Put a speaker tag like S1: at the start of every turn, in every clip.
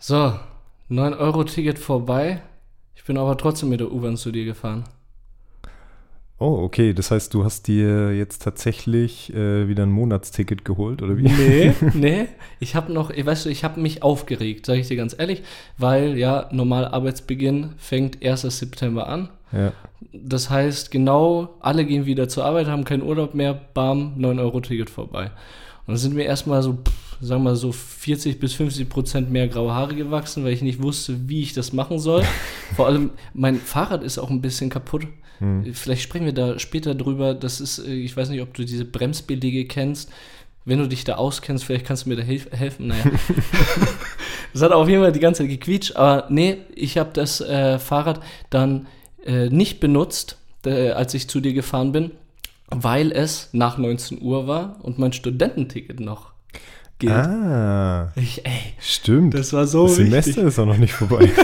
S1: So, 9-Euro-Ticket vorbei. Ich bin aber trotzdem mit der U-Bahn zu dir gefahren.
S2: Oh, okay. Das heißt, du hast dir jetzt tatsächlich äh, wieder ein Monatsticket geholt, oder wie?
S1: Nee, nee. Ich habe noch, weißt du, ich habe mich aufgeregt, sage ich dir ganz ehrlich, weil ja, normal Arbeitsbeginn fängt 1. September an.
S2: Ja.
S1: Das heißt, genau, alle gehen wieder zur Arbeit, haben keinen Urlaub mehr, bam, 9-Euro-Ticket vorbei. Und dann sind mir erstmal so, pff, sagen wir mal so 40 bis 50 Prozent mehr graue Haare gewachsen, weil ich nicht wusste, wie ich das machen soll. Vor allem, mein Fahrrad ist auch ein bisschen kaputt.
S2: Hm.
S1: Vielleicht sprechen wir da später drüber. Das ist, äh, ich weiß nicht, ob du diese Bremsbeläge kennst. Wenn du dich da auskennst, vielleicht kannst du mir da helf helfen. Naja. das hat auf jeden Fall die ganze Zeit gequietscht. Aber nee, ich habe das äh, Fahrrad dann äh, nicht benutzt, äh, als ich zu dir gefahren bin, weil es nach 19 Uhr war und mein Studententicket noch gilt.
S2: Ah,
S1: Ich, ey,
S2: stimmt.
S1: das war so
S2: das Semester
S1: wichtig.
S2: ist auch noch nicht vorbei.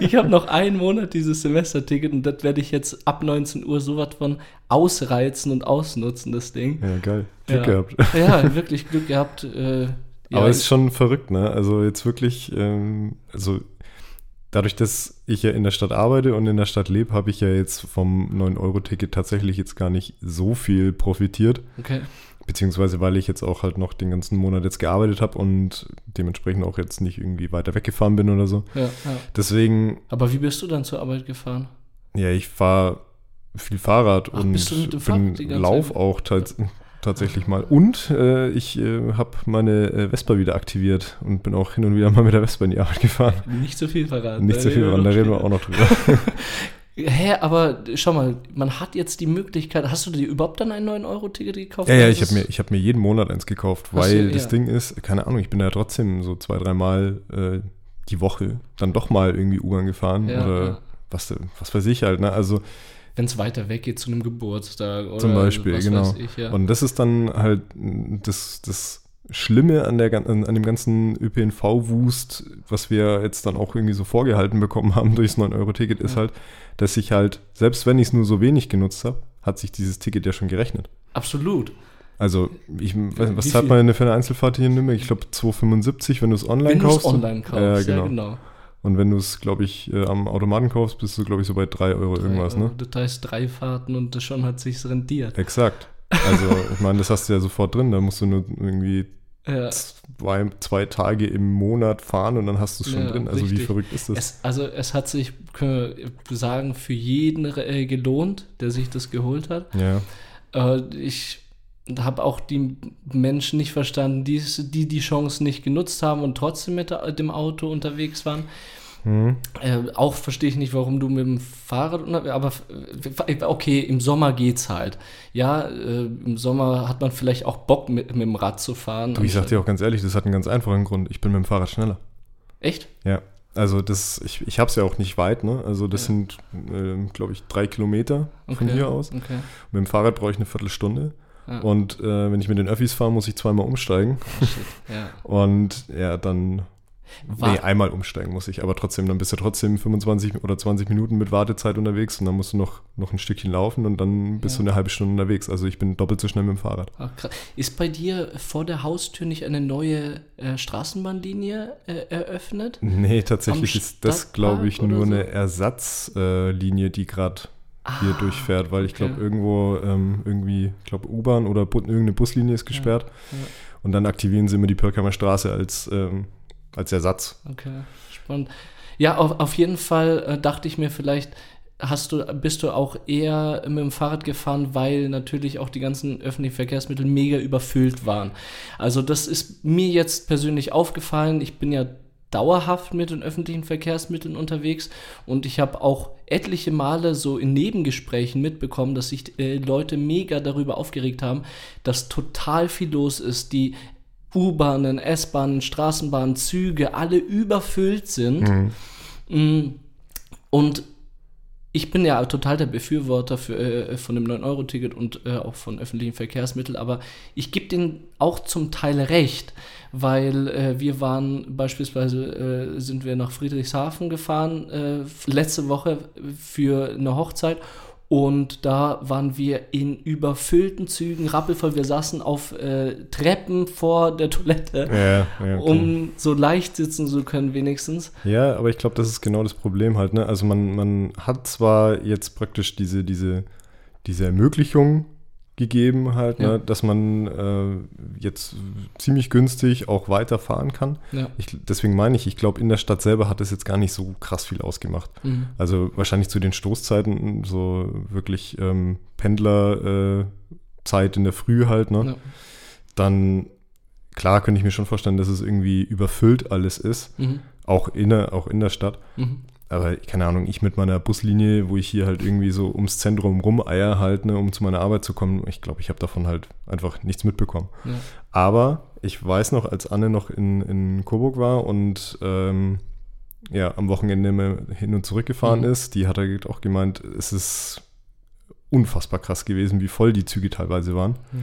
S1: Ich habe noch einen Monat dieses Semesterticket und das werde ich jetzt ab 19 Uhr sowas von ausreizen und ausnutzen, das Ding.
S2: ja, geil. Glück
S1: Ja.
S2: gehabt.
S1: Ja, wirklich Glück gehabt. Äh, ja,
S2: Aber es ist schon verrückt, ne? Also jetzt wirklich, ähm, also dadurch, dass ich ja in der Stadt arbeite und in der Stadt lebe, habe ich ja jetzt vom 9-Euro-Ticket tatsächlich jetzt gar nicht so viel profitiert.
S1: okay.
S2: Beziehungsweise weil ich jetzt auch halt noch den ganzen Monat jetzt gearbeitet habe und dementsprechend auch jetzt nicht irgendwie weiter weggefahren bin oder so.
S1: Ja, ja.
S2: Deswegen,
S1: Aber wie bist du dann zur Arbeit gefahren?
S2: ja, ich fahre viel Fahrrad
S1: Ach,
S2: und bin, lauf
S1: Zeit?
S2: auch tats tatsächlich mal. Und äh, ich äh, habe meine äh, Vespa wieder aktiviert und bin auch hin und wieder mal mit der Vespa in die Arbeit gefahren.
S1: Nicht so viel verraten.
S2: Nicht so viel, dran, da reden wir auch noch drüber.
S1: Hä, aber schau mal, man hat jetzt die Möglichkeit. Hast du dir überhaupt dann ein 9-Euro-Ticket gekauft?
S2: Ja, ja, ich habe mir, ich hab mir jeden Monat eins gekauft, weil
S1: du,
S2: das
S1: ja.
S2: Ding ist, keine Ahnung, ich bin da trotzdem so zwei, dreimal äh, die Woche dann doch mal irgendwie U-Bahn gefahren
S1: Ja,
S2: oder
S1: ja.
S2: was, was weiß ich halt, ne? Also
S1: Wenn es weiter weg geht zu einem Geburtstag oder
S2: Zum Beispiel,
S1: was
S2: genau.
S1: weiß ich, ja.
S2: Und das ist dann halt das, das Schlimme an, der, an, an dem ganzen ÖPNV-Wust, was wir jetzt dann auch irgendwie so vorgehalten bekommen haben durchs 9-Euro-Ticket, ist halt, dass ich halt, selbst wenn ich es nur so wenig genutzt habe, hat sich dieses Ticket ja schon gerechnet.
S1: Absolut.
S2: Also, ich, weiß nicht, was zahlt man denn für eine Einzelfahrt hier in Nürnberg? Ich glaube 2,75, wenn du es online
S1: Wenn du es
S2: kaufst.
S1: online kaufst,
S2: Ja,
S1: ja,
S2: genau.
S1: genau.
S2: Und wenn du es, glaube ich, äh, am Automaten kaufst, bist du, glaube ich, so bei 3 Euro irgendwas,
S1: Drei
S2: ne?
S1: Euro. Das heißt drei Fahrten und das schon hat sich's rentiert.
S2: Exakt. Also, ich meine, das hast du ja sofort drin. Da musst du nur irgendwie
S1: Ja.
S2: zwei, zwei Tage im Monat fahren und dann hast du es schon
S1: Ja,
S2: drin. Also wie
S1: richtig.
S2: verrückt ist das?
S1: Es, also es hat sich, können wir sagen, für jeden äh, gelohnt, der sich das geholt hat.
S2: ja.
S1: Äh, ich habe auch die Menschen nicht verstanden, die, die die Chance nicht genutzt haben und trotzdem mit dem Auto unterwegs waren.
S2: Hm.
S1: Äh, auch verstehe ich nicht, warum du mit dem Fahrrad unterwegs aber äh, okay, im Sommer geht's halt. Ja, äh, im Sommer hat man vielleicht auch Bock mit, mit dem Rad zu fahren.
S2: Du, ich sag dir auch ganz ehrlich, das hat einen ganz einfachen Grund. Ich bin mit dem Fahrrad schneller.
S1: Echt?
S2: Ja. Also das, ich, ich habe es ja auch nicht weit, ne? Also das
S1: Ja.
S2: sind, ähm, glaube ich, drei Kilometer von hier aus.
S1: Okay.
S2: Mit dem Fahrrad brauche ich eine Viertelstunde.
S1: Ja.
S2: Und äh, wenn ich mit den Öffis fahre, muss ich zweimal umsteigen.
S1: Shit. Ja.
S2: Und ja, dann.
S1: War,
S2: nee, einmal umsteigen muss ich, aber trotzdem, dann bist du trotzdem 25 oder 20 Minuten mit Wartezeit unterwegs und dann musst du noch, noch ein Stückchen laufen und dann bist
S1: Ja.
S2: du eine halbe Stunde unterwegs. Also ich bin doppelt so schnell mit dem Fahrrad.
S1: Ach. Ist bei dir vor der Haustür nicht eine neue äh, Straßenbahnlinie äh, eröffnet?
S2: Nee, tatsächlich
S1: Am
S2: ist das, glaube ich, nur
S1: so?
S2: eine Ersatzlinie, äh, die gerade hier
S1: Ah,
S2: durchfährt, weil ich glaube,
S1: okay.
S2: irgendwo ähm, irgendwie, ich glaube, U-Bahn oder Bu irgendeine Buslinie ist gesperrt.
S1: ja.
S2: Und dann aktivieren sie immer die Pirkheimer Straße als, ähm, als Ersatz.
S1: Okay, spannend. Ja, auf, auf jeden Fall äh, dachte ich mir vielleicht, hast du, bist du auch eher mit dem Fahrrad gefahren, weil natürlich auch die ganzen öffentlichen Verkehrsmittel mega überfüllt waren. Also das ist mir jetzt persönlich aufgefallen. Ich bin ja dauerhaft mit den öffentlichen Verkehrsmitteln unterwegs und ich habe auch etliche Male so in Nebengesprächen mitbekommen, dass sich äh, Leute mega darüber aufgeregt haben, dass total viel los ist, die U-Bahnen, S-Bahnen, Straßenbahnen, Züge alle überfüllt sind. Mm, Und ich bin ja total der Befürworter für, äh, von dem 9-Euro-Ticket und äh, auch von öffentlichen Verkehrsmitteln, aber ich gebe denen auch zum Teil recht, weil äh, wir waren beispielsweise, äh, sind wir nach Friedrichshafen gefahren, äh, letzte Woche für eine Hochzeit Und da waren wir in überfüllten Zügen, rappelvoll. Wir saßen auf äh, Treppen vor der Toilette,
S2: Ja, ja, okay.
S1: um so leicht sitzen zu können, wenigstens.
S2: Ja, aber ich glaube, das ist genau das Problem halt. Ne? Also man, man hat zwar jetzt praktisch diese, diese, diese Ermöglichung gegeben halt,
S1: Ja.
S2: ne? dass man äh, jetzt ziemlich günstig auch weiterfahren kann.
S1: Ja.
S2: Ich, deswegen meine ich, ich glaube, in der Stadt selber hat es jetzt gar nicht so krass viel ausgemacht.
S1: Mhm.
S2: Also wahrscheinlich zu den Stoßzeiten, so wirklich ähm, Pendlerzeit äh, in der Früh halt, ne?
S1: Ja.
S2: Dann, klar, könnte ich mir schon vorstellen, dass es irgendwie überfüllt alles ist,
S1: Mhm.
S2: auch in der, auch in der Stadt.
S1: Mhm.
S2: Aber keine Ahnung, ich mit meiner Buslinie, wo ich hier halt irgendwie so ums Zentrum rumeier halt, ne, um zu meiner Arbeit zu kommen, ich glaube, ich habe davon halt einfach nichts mitbekommen.
S1: Ja.
S2: Aber ich weiß noch, als Anne noch in, in Coburg war und ähm, ja, am Wochenende immer hin und zurück gefahren
S1: Mhm.
S2: ist, die hat halt auch gemeint, es ist unfassbar krass gewesen, wie voll die Züge teilweise waren.
S1: Ja.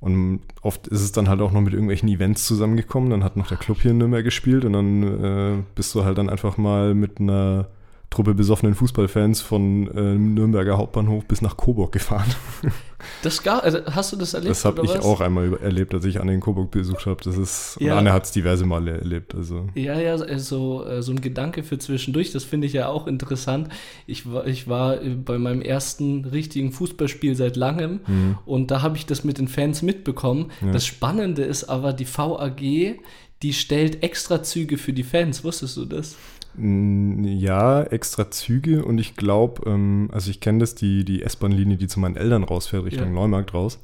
S2: Und oft ist es dann halt auch noch mit irgendwelchen Events zusammengekommen. Dann hat noch der Club hier in Nürnberg gespielt und dann äh, bist du halt dann einfach mal mit einer Truppe besoffenen Fußballfans von äh, Nürnberger Hauptbahnhof bis nach Coburg gefahren.
S1: Das gar, also hast du das erlebt?
S2: Das habe ich
S1: was?
S2: auch einmal erlebt, als ich Anne in Coburg besucht habe. Das ist,
S1: Ja.
S2: und Anne hat es diverse Male erlebt. Also
S1: Ja, ja, so, äh, so ein Gedanke für zwischendurch, das finde ich ja auch interessant. Ich war, ich war äh, bei meinem ersten richtigen Fußballspiel seit langem und da habe ich das mit den Fans mitbekommen.
S2: Ja.
S1: Das Spannende ist aber, die VAG, die stellt extra Züge für die Fans. Wusstest du das?
S2: Ja, extra Züge und ich glaube, ähm, also ich kenne das, die, die S-Bahn-Linie, die zu meinen Eltern rausfährt, Richtung
S1: Ja.
S2: Neumarkt raus,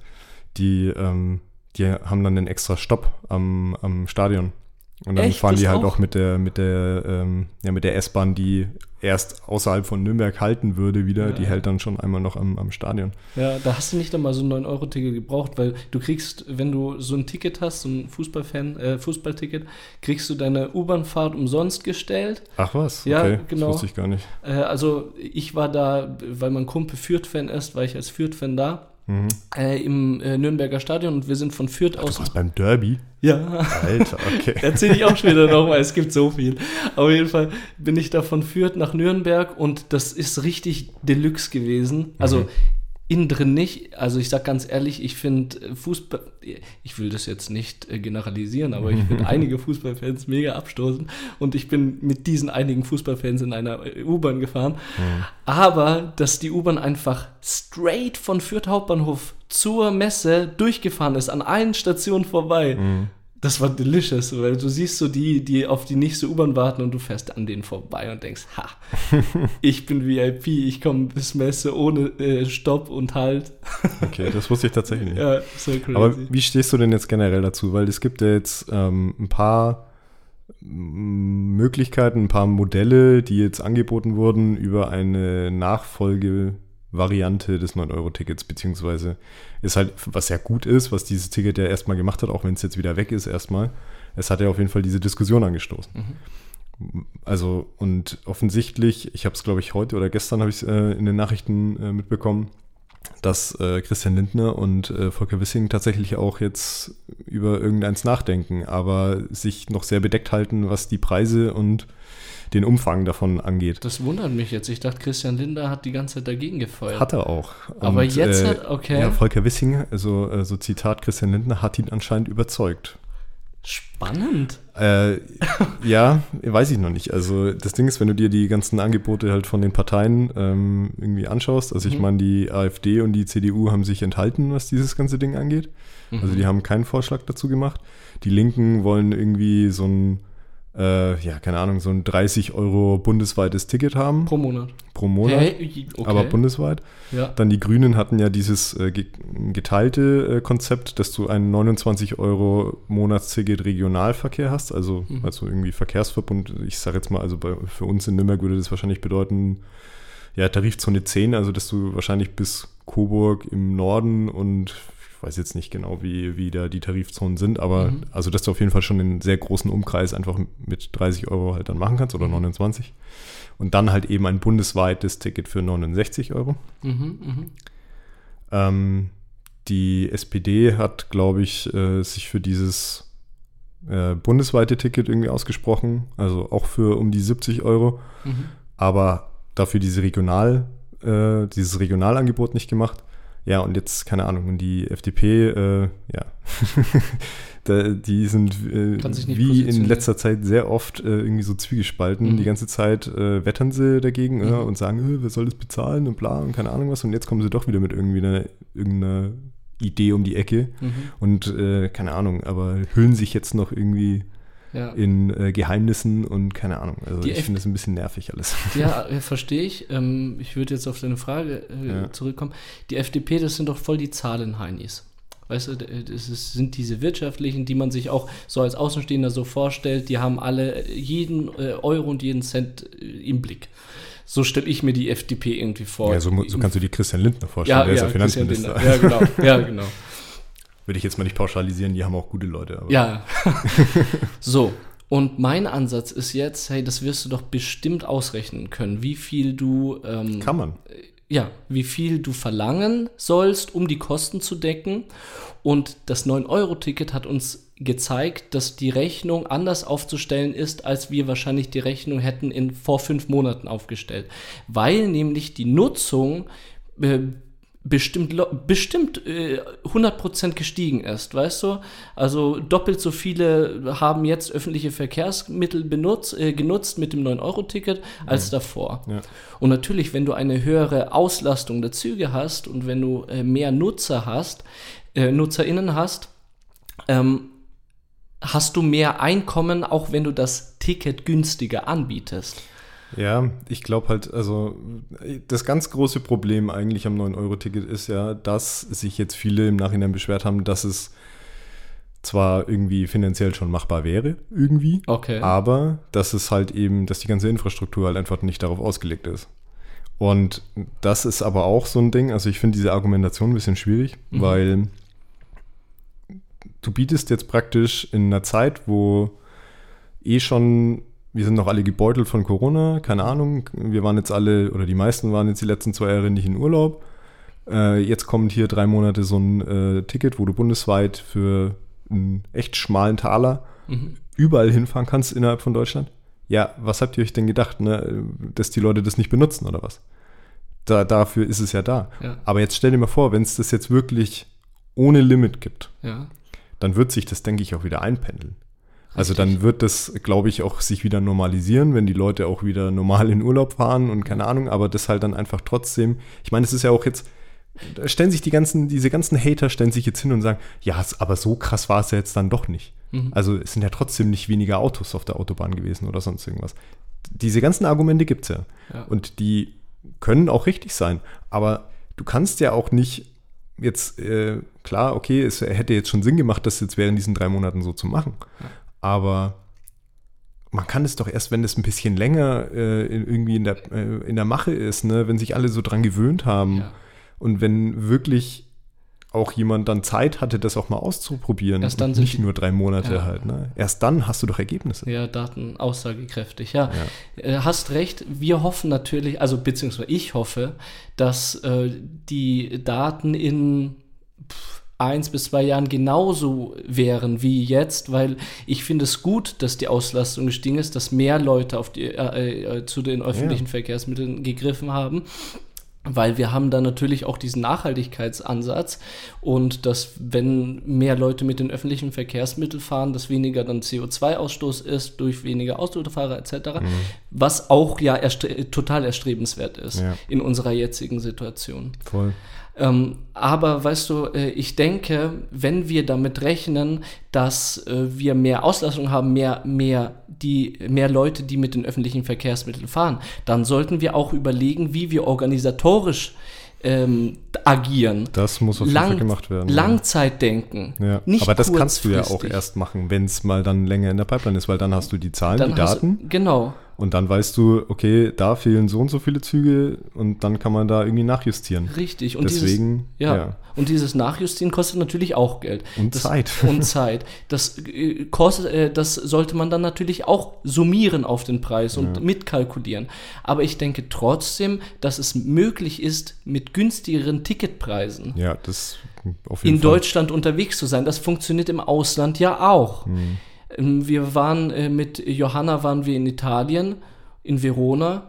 S2: die, ähm, die haben dann einen extra Stopp am, am Stadion. Und dann
S1: Echt?
S2: fahren die
S1: Das
S2: halt
S1: auch?
S2: auch mit der, mit der, ähm, ja, mit der S-Bahn, die erst außerhalb von Nürnberg halten würde, wieder,
S1: Ja.
S2: die hält dann schon einmal noch am, am Stadion.
S1: Ja, da hast du nicht einmal so ein 9-Euro-Ticket gebraucht, weil du kriegst, wenn du so ein Ticket hast, so ein Fußballfan, äh, Fußballticket, kriegst du deine U-Bahn-Fahrt umsonst gestellt.
S2: Ach was?
S1: Ja,
S2: okay,
S1: genau.
S2: Das wusste ich gar nicht.
S1: Äh, also ich war da, weil mein Kumpel Fürth-Fan ist, war ich als Fürth-Fan da.
S2: Mhm.
S1: Äh, Im äh, Nürnberger Stadion und wir sind von Fürth
S2: Du
S1: aus.
S2: warst beim Derby?
S1: Ja,
S2: Alter, okay.
S1: erzähle ich auch später noch, weil es gibt so viel. Auf jeden Fall bin ich da von Fürth nach Nürnberg und das ist richtig Deluxe gewesen. Also
S2: Mhm.
S1: Innen drin nicht. Also ich sag ganz ehrlich, ich finde Fußball, ich will das jetzt nicht äh, generalisieren, aber ich finde einige Fußballfans mega abstoßend und ich bin mit diesen einigen Fußballfans in einer äh, U-Bahn gefahren. Aber dass die U-Bahn einfach straight von Fürth Hauptbahnhof zur Messe durchgefahren ist, an allen Stationen vorbei. Das war delicious, weil du siehst so die, die auf die nächste U-Bahn warten und du fährst an denen vorbei und denkst, ha, ich bin VIP, ich komme bis Messe ohne äh, Stopp und Halt.
S2: Okay, das wusste ich tatsächlich nicht.
S1: Ja, so crazy.
S2: Aber wie stehst du denn jetzt generell dazu? Weil es gibt ja jetzt ähm, ein paar mm, Möglichkeiten, ein paar Modelle, die jetzt angeboten wurden über eine Nachfolgevariante des 9-Euro-Tickets, beziehungsweise ist halt, was ja gut ist, was dieses Ticket ja erstmal gemacht hat, auch wenn es jetzt wieder weg ist erstmal. Es hat ja auf jeden Fall diese Diskussion angestoßen. Also, und offensichtlich, ich habe es, glaube ich, heute oder gestern habe ich es äh, in den Nachrichten äh, mitbekommen, dass äh, Christian Lindner und äh, Volker Wissing tatsächlich auch jetzt über irgendeins nachdenken, aber sich noch sehr bedeckt halten, was die Preise und den Umfang davon angeht.
S1: das wundert mich jetzt. Ich dachte, Christian Linder hat die ganze Zeit dagegen gefeuert.
S2: Hat er auch.
S1: Aber
S2: Und,
S1: jetzt
S2: äh,
S1: hat- okay.
S2: Ja, Volker Wissing, also äh, so Zitat Christian Lindner, hat ihn anscheinend überzeugt.
S1: Spannend.
S2: Äh, ja, weiß ich noch nicht. Also das Ding ist, wenn du dir die ganzen Angebote halt von den Parteien ähm, irgendwie anschaust, also ich
S1: Mhm.
S2: meine, die AfD und die CDU haben sich enthalten, was dieses ganze Ding angeht. Also
S1: Mhm.
S2: die haben keinen Vorschlag dazu gemacht. Die Linken wollen irgendwie so ein, äh, ja, keine Ahnung, so ein 30 Euro bundesweites Ticket haben
S1: Pro Monat.
S2: pro Monat,
S1: Hey, okay.
S2: aber bundesweit.
S1: ja.
S2: Dann die Grünen hatten ja dieses äh, ge geteilte äh, Konzept, dass du ein 29 Euro Monatsticket Regionalverkehr hast, also,
S1: Mhm.
S2: also irgendwie Verkehrsverbund. Ich sage jetzt mal, also bei, für uns in Nürnberg würde das wahrscheinlich bedeuten, ja, Tarifzone 10, also dass du wahrscheinlich bis Coburg im Norden und weiß jetzt nicht genau, wie, wie da die Tarifzonen sind, aber
S1: Mhm.
S2: also dass du auf jeden Fall schon einen sehr großen Umkreis einfach mit 30 Euro halt dann machen kannst oder 29. Und dann halt eben ein bundesweites Ticket für 69 Euro.
S1: Mhm, mhm.
S2: Ähm, die SPD hat, glaube ich, äh, sich für dieses äh, bundesweite Ticket irgendwie ausgesprochen, also auch für um die 70 Euro,
S1: Mhm.
S2: aber dafür diese äh, dieses Regionalangebot nicht gemacht. Ja, und jetzt, keine Ahnung, und die FDP, äh, ja, da, die sind äh, wie in letzter Zeit sehr oft äh, irgendwie so zwiegespalten. Mhm. Die ganze Zeit äh, wettern sie dagegen mhm. und sagen, äh, wer soll das bezahlen und bla und keine Ahnung was. Und jetzt kommen sie doch wieder mit irgendwie einer, irgendeiner Idee um die Ecke mhm. und äh, keine Ahnung, aber hüllen sich jetzt noch irgendwie ja. in äh, Geheimnissen und keine Ahnung. Also die ich finde das ein bisschen nervig alles.
S1: Ja, äh, verstehe ich. Ähm, ich würde jetzt auf deine Frage äh, ja. zurückkommen. Die FDP, das sind doch voll die Zahlenheinis. Weißt du, das ist, sind diese wirtschaftlichen, die man sich auch so als Außenstehender so vorstellt, die haben alle jeden äh, Euro und jeden Cent äh, im Blick. So stelle ich mir die FDP irgendwie vor.
S2: Ja, so, so kannst du die Christian Lindner vorstellen, ja, der ja, ist ja Finanzminister.
S1: Ja, genau. Ja, genau.
S2: Würde ich jetzt mal nicht pauschalisieren, die haben auch gute Leute.
S1: Ja. so. Und mein Ansatz ist jetzt, hey, das wirst du doch bestimmt ausrechnen können, wie viel du. Ähm,
S2: Kann man.
S1: Ja, wie viel du verlangen sollst, um die Kosten zu decken. Und das 9-Euro-Ticket hat uns gezeigt, dass die Rechnung anders aufzustellen ist, als wir wahrscheinlich die Rechnung hätten in vor fünf Monaten aufgestellt. Weil nämlich die Nutzung äh, bestimmt, bestimmt äh, 100% gestiegen ist, weißt du? Also doppelt so viele haben jetzt öffentliche Verkehrsmittel benutzt, äh, genutzt mit dem 9-Euro-Ticket als mhm. davor. Ja. Und natürlich, wenn du eine höhere Auslastung der Züge hast und wenn du äh, mehr Nutzer hast, äh, NutzerInnen hast, ähm, hast du mehr Einkommen, auch wenn du das Ticket günstiger anbietest.
S2: Ja, ich glaube halt, also das ganz große Problem eigentlich am 9-Euro-Ticket ist ja, dass sich jetzt viele im Nachhinein beschwert haben, dass es zwar irgendwie finanziell schon machbar wäre, irgendwie,
S1: okay.
S2: aber dass es halt eben, dass die ganze Infrastruktur halt einfach nicht darauf ausgelegt ist. Und das ist aber auch so ein Ding, also ich finde diese Argumentation ein bisschen schwierig, mhm. weil du bietest jetzt praktisch in einer Zeit, wo eh schon wir sind noch alle gebeutelt von Corona, keine Ahnung. Wir waren jetzt alle, oder die meisten waren jetzt die letzten zwei Jahre nicht in Urlaub. Äh, jetzt kommt hier drei Monate so ein äh, Ticket, wo du bundesweit für einen echt schmalen Taler mhm. überall hinfahren kannst innerhalb von Deutschland. Ja, was habt ihr euch denn gedacht, ne? dass die Leute das nicht benutzen oder was? Da, dafür ist es ja da. Ja. Aber jetzt stell dir mal vor, wenn es das jetzt wirklich ohne Limit gibt,
S1: ja.
S2: dann wird sich das, denke ich, auch wieder einpendeln. Also dann wird das, glaube ich, auch sich wieder normalisieren, wenn die Leute auch wieder normal in Urlaub fahren und keine Ahnung, aber das halt dann einfach trotzdem, ich meine, es ist ja auch jetzt, da stellen sich die ganzen, diese ganzen Hater stellen sich jetzt hin und sagen, ja, aber so krass war es ja jetzt dann doch nicht. Mhm. Also es sind ja trotzdem nicht weniger Autos auf der Autobahn gewesen oder sonst irgendwas. Diese ganzen Argumente gibt es ja. ja. Und die können auch richtig sein. Aber du kannst ja auch nicht jetzt, äh, klar, okay, es hätte jetzt schon Sinn gemacht, das jetzt während diesen drei Monaten so zu machen. Ja. Aber man kann es doch erst, wenn es ein bisschen länger äh, irgendwie in der, äh, in der Mache ist, ne? wenn sich alle so dran gewöhnt haben ja. und wenn wirklich auch jemand dann Zeit hatte, das auch mal auszuprobieren.
S1: Erst dann
S2: nicht nur drei Monate ja. halt. Ne? Erst dann hast du doch Ergebnisse.
S1: Ja, Daten aussagekräftig. Ja, ja. Äh, hast recht. Wir hoffen natürlich, also beziehungsweise ich hoffe, dass äh, die Daten in eins bis zwei Jahren genauso wären wie jetzt, weil ich finde es gut, dass die Auslastung gestiegen ist, dass mehr Leute auf die, äh, äh, zu den öffentlichen ja. Verkehrsmitteln gegriffen haben. Weil wir haben da natürlich auch diesen Nachhaltigkeitsansatz und dass, wenn mehr Leute mit den öffentlichen Verkehrsmitteln fahren, dass weniger dann CO2-Ausstoß ist durch weniger Autofahrer etc., mhm. was auch ja erstre total erstrebenswert ist ja. in unserer jetzigen Situation.
S2: Voll.
S1: Ähm, aber weißt du, äh, ich denke, wenn wir damit rechnen, dass äh, wir mehr Auslastung haben, mehr, mehr, die, mehr Leute, die mit den öffentlichen Verkehrsmitteln fahren, dann sollten wir auch überlegen, wie wir organisatorisch ähm, agieren.
S2: Das muss auf jeden Lang, Fall gemacht werden.
S1: Langzeitdenken.
S2: Ja. Nicht Aber das kannst du ja auch erst machen, wenn es mal dann länger in der Pipeline ist, weil dann hast du die Zahlen, dann die Daten.
S1: Du, genau.
S2: Und dann weißt du, okay, da fehlen so und so viele Züge und dann kann man da irgendwie nachjustieren.
S1: Richtig.
S2: Und Deswegen,
S1: dieses, ja. ja. Und dieses Nachjustieren kostet natürlich auch Geld.
S2: Und
S1: das,
S2: Zeit.
S1: Und Zeit. Das, äh, kostet, äh, das sollte man dann natürlich auch summieren auf den Preis und ja. mitkalkulieren. Aber ich denke trotzdem, dass es möglich ist, mit günstigeren Ticketpreisen
S2: ja, das
S1: auf jeden in Fall. Deutschland unterwegs zu sein. Das funktioniert im Ausland ja auch. Mhm. Wir waren äh, mit Johanna waren wir in Italien, in Verona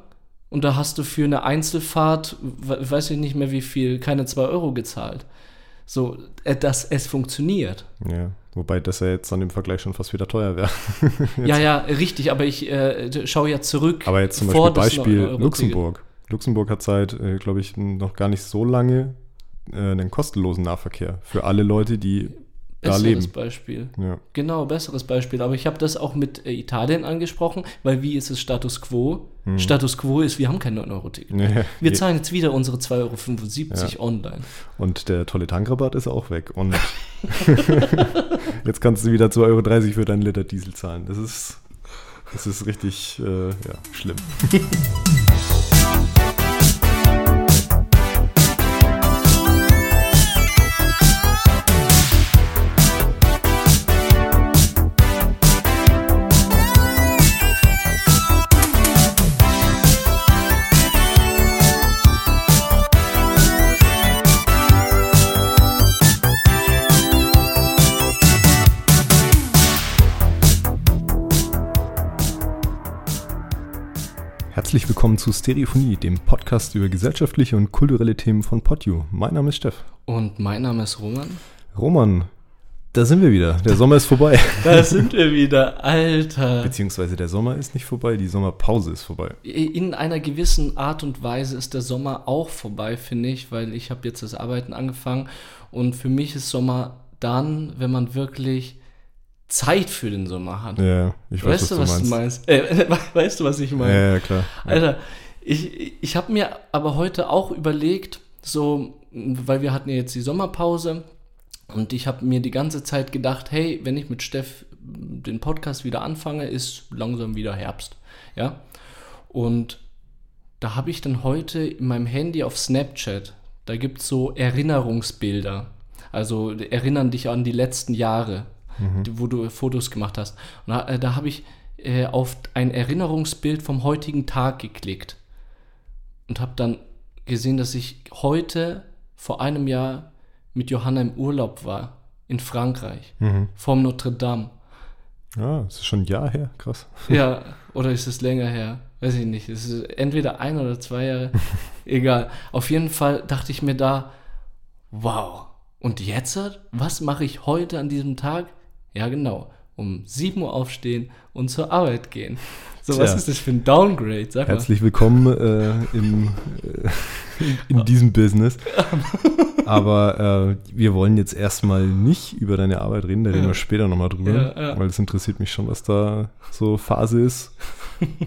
S1: Und da hast du für eine Einzelfahrt, we- weiß ich nicht mehr wie viel, keine 2 Euro gezahlt. So, äh, dass es funktioniert.
S2: Ja, wobei das ja jetzt dann im Vergleich schon fast wieder teuer wäre.
S1: Ja, ja, richtig, aber ich äh, schaue ja zurück.
S2: Aber jetzt zum
S1: vor
S2: Beispiel Beispiel
S1: 9-Euro-Ticket.
S2: Luxemburg. Luxemburg hat seit, äh, glaube ich, noch gar nicht so lange äh, einen kostenlosen Nahverkehr für alle Leute, die da
S1: Besseres
S2: leben.
S1: Beispiel.
S2: Ja.
S1: Genau, besseres Beispiel. Aber ich habe das auch mit äh, Italien angesprochen, weil wie ist es Status Quo? Status Quo ist, wir haben kein 9-Euro-Ticket.
S2: Hm. Ja,
S1: Wir zahlen jetzt wieder unsere 2,75 Euro online.
S2: Und der tolle Tankrabatt ist auch weg. Und jetzt kannst du wieder 2,30 Euro für deinen Liter Diesel zahlen. Das ist, das ist richtig äh, ja, schlimm. Herzlich willkommen zu Stereophonie, dem Podcast über gesellschaftliche und kulturelle Themen von PodU. Mein Name ist Steff.
S1: Und mein Name ist Roman.
S2: Roman, da sind wir wieder. Der Sommer ist vorbei.
S1: Da sind wir wieder, Alter.
S2: Beziehungsweise der Sommer ist nicht vorbei, die Sommerpause ist vorbei.
S1: In einer gewissen Art und Weise ist der Sommer auch vorbei, finde ich, weil ich habe jetzt das Arbeiten angefangen und für mich ist Sommer dann, wenn man wirklich Zeit für den Sommer hat.
S2: Ja, ich weiß,
S1: weißt du, was du meinst? Äh, weißt du, was ich meine?
S2: Ja, ja, klar. Ja.
S1: Alter, ich, ich habe mir aber heute auch überlegt, so, weil wir hatten ja jetzt die Sommerpause und ich habe mir die ganze Zeit gedacht, hey, wenn ich mit Steff den Podcast wieder anfange, ist langsam wieder Herbst, ja. Und da habe ich dann heute in meinem Handy auf Snapchat, da gibt es so Erinnerungsbilder, also erinnern dich an die letzten Jahre, die, wo du Fotos gemacht hast. Und da, äh, da habe ich äh, auf ein Erinnerungsbild vom heutigen Tag geklickt und habe dann gesehen, dass ich heute vor einem Jahr mit Johanna im Urlaub war in Frankreich
S2: Mhm.
S1: vorm Notre Dame.
S2: Ja, das ist schon ein Jahr her, krass.
S1: Ja, oder ist es länger her? Weiß ich nicht. Es ist entweder ein oder zwei Jahre. Egal. Auf jeden Fall dachte ich mir da, wow. Und jetzt? Was mache ich heute an diesem Tag? Ja, genau. Um 7 Uhr aufstehen und zur Arbeit gehen. So, was
S2: Tja.
S1: ist das für ein Downgrade? Sag mal.
S2: Herzlich willkommen äh, im, äh, in, in diesem Business. Aber äh, wir wollen jetzt erstmal nicht über deine Arbeit reden, da reden
S1: Ja.
S2: wir später nochmal drüber,
S1: Ja, ja.
S2: weil es interessiert mich schon, was da so Phase ist.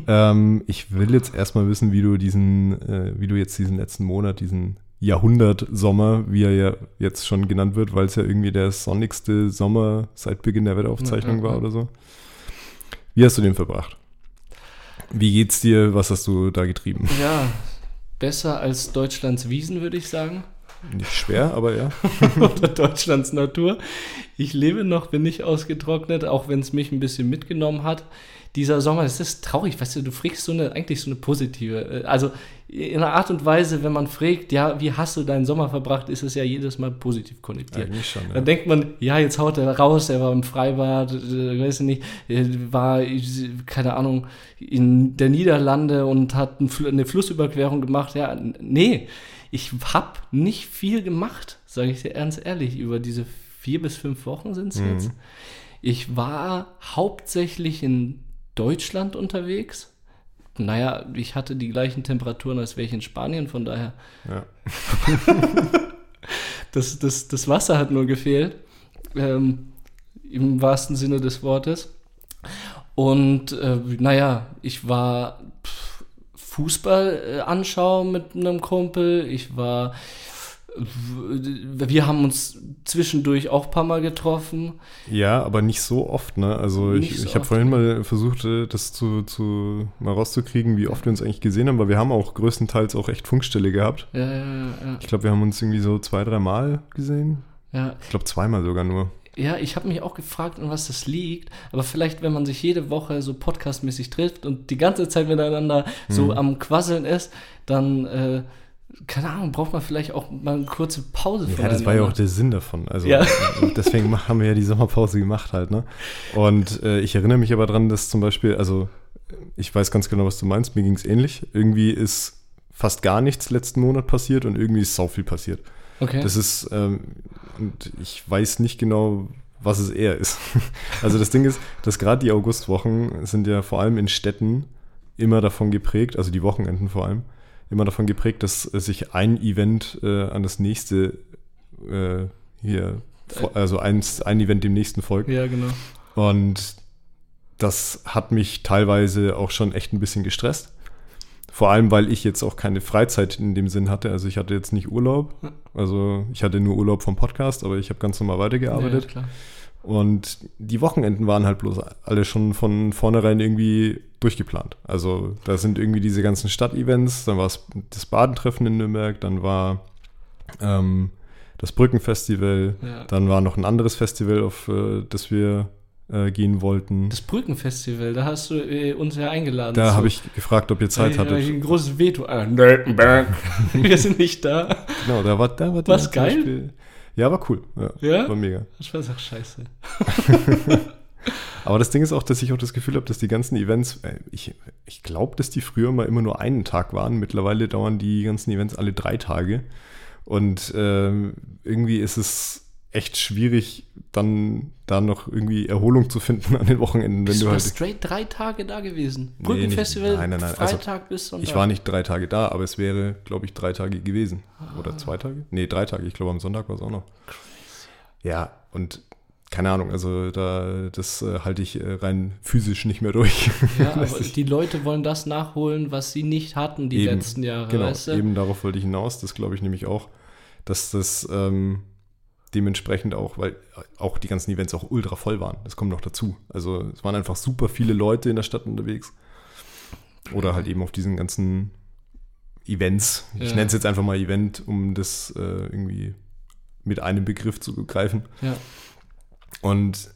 S2: ähm, ich will jetzt erstmal wissen, wie du diesen, äh, wie du jetzt diesen letzten Monat, diesen Jahrhundertsommer, wie er ja jetzt schon genannt wird, weil es ja irgendwie der sonnigste Sommer seit Beginn der Wetteraufzeichnung
S1: ja,
S2: war
S1: ja.
S2: oder so. Wie hast du den verbracht? Wie geht's dir? Was hast du da getrieben?
S1: Ja, besser als Deutschlands Wiesen, würde ich sagen.
S2: Nicht schwer, aber ja.
S1: Oder Deutschlands Natur. Ich lebe noch, bin nicht ausgetrocknet, auch wenn es mich ein bisschen mitgenommen hat. Dieser Sommer, das ist traurig, weißt du, du fragst so eine, eigentlich so eine positive, äh, also in einer Art und Weise, wenn man fragt, ja, wie hast du deinen Sommer verbracht, ist es ja jedes Mal positiv.
S2: Eigentlich schon. Ja.
S1: Dann denkt man, ja, jetzt haut er raus, er war im Freibad, äh, weiß ich nicht, äh, war, keine Ahnung, in der Niederlande und hat eine Flussüberquerung gemacht. Ja, nee, ich habe nicht viel gemacht, sage ich dir ganz ehrlich, über diese vier bis fünf Wochen sind es
S2: Mhm.
S1: jetzt. Ich war hauptsächlich in Deutschland unterwegs. Naja, ich hatte die gleichen Temperaturen, als wäre ich in Spanien, von daher
S2: Ja.
S1: das, das, das Wasser hat nur gefehlt. Ähm, Im wahrsten Sinne des Wortes. Und äh, naja, ich war Fußball äh, anschauen mit einem Kumpel. Ich war. Wir haben uns zwischendurch auch ein paar Mal getroffen.
S2: ja, aber nicht so oft, ne? Also
S1: Nicht
S2: ich,
S1: so
S2: ich habe vorhin mal versucht, äh, das zu, zu mal rauszukriegen, wie oft wir uns eigentlich gesehen haben, weil wir haben auch größtenteils auch echt Funkstelle gehabt.
S1: Ja, ja, ja.
S2: Ich glaube, wir haben uns irgendwie so zwei, drei Mal gesehen.
S1: ja.
S2: Ich glaube, zweimal sogar nur.
S1: Ja, ich habe mich auch gefragt, an was das liegt. Aber vielleicht, wenn man sich jede Woche so podcastmäßig trifft und die ganze Zeit miteinander so
S2: Mhm.
S1: am Quasseln ist, dann, äh, keine Ahnung, braucht man vielleicht auch mal eine kurze Pause
S2: Ja, das war ja auch der Sinn davon. Also
S1: Ja.
S2: deswegen mach- haben wir ja die Sommerpause gemacht halt, ne? Und äh, ich erinnere mich aber dran, dass zum Beispiel, also ich weiß ganz genau, was du meinst. Mir ging es ähnlich. Irgendwie ist fast gar nichts letzten Monat passiert und irgendwie ist sau viel passiert.
S1: Okay.
S2: Das ist, ähm, und ich weiß nicht genau, was es eher ist. also das Ding ist, dass gerade die Augustwochen sind ja vor allem in Städten immer davon geprägt, also die Wochenenden vor allem, immer davon geprägt, dass sich ein Event äh, an das nächste äh, hier, also eins, ein Event dem nächsten folgt.
S1: ja, genau.
S2: Und das hat mich teilweise auch schon echt ein bisschen gestresst. Vor allem, weil ich jetzt auch keine Freizeit in dem Sinn hatte. Also ich hatte jetzt nicht Urlaub. Also ich hatte nur Urlaub vom Podcast, aber ich habe ganz normal weitergearbeitet.
S1: Ja, klar.
S2: Und die Wochenenden waren halt bloß alle schon von vornherein irgendwie durchgeplant. Also da sind irgendwie diese ganzen Stadtevents, dann war es das Badentreffen in Nürnberg, dann war ähm, das Brückenfestival,
S1: Ja.
S2: dann war noch ein anderes Festival, auf äh, das wir äh, gehen wollten.
S1: Das Brückenfestival, da hast du äh, uns ja eingeladen.
S2: Da habe ich gefragt, ob ihr Zeit
S1: Da ich
S2: hattet.
S1: ein großes Veto. Ah. Wir sind nicht da.
S2: Genau, da war, da war zum
S1: geil?
S2: Beispiel- Ja, war cool. Ja,
S1: Ja?
S2: War mega.
S1: Das war doch scheiße.
S2: Aber das Ding ist auch, dass ich auch das Gefühl habe, dass die ganzen Events, äh, ich, ich glaube, dass die früher mal immer nur einen Tag waren. Mittlerweile dauern die ganzen Events alle drei Tage. Und ähm, irgendwie ist es echt schwierig, dann da noch irgendwie Erholung zu finden an den Wochenenden, wenn
S1: Bist
S2: du
S1: du mal
S2: halt.
S1: straight drei Tage da gewesen?
S2: Nee,
S1: Brückenfestival,
S2: nicht- nein, nein, nein. Also,
S1: Freitag bis Sonntag.
S2: Ich war nicht drei Tage da, aber es wäre, glaube ich, drei Tage gewesen. Oder zwei Tage? Nee, drei Tage. Ich glaube, am Sonntag war es auch noch. Ja, und keine Ahnung, also da, das äh, halte ich äh, rein physisch nicht mehr durch.
S1: Ja, aber die Leute wollen das nachholen, was sie nicht hatten die
S2: Eben,
S1: letzten Jahre,
S2: genau,
S1: weißt du?
S2: eben darauf wollte ich hinaus. Das glaube ich nämlich auch, dass das ähm, dementsprechend auch, weil auch die ganzen Events auch ultra voll waren. Das kommt noch dazu. Also es waren einfach super viele Leute in der Stadt unterwegs. Oder halt eben auf diesen ganzen Events. Ich
S1: Ja.
S2: nenne es jetzt einfach mal Event, um das äh, irgendwie mit einem Begriff zu begreifen.
S1: Ja.
S2: Und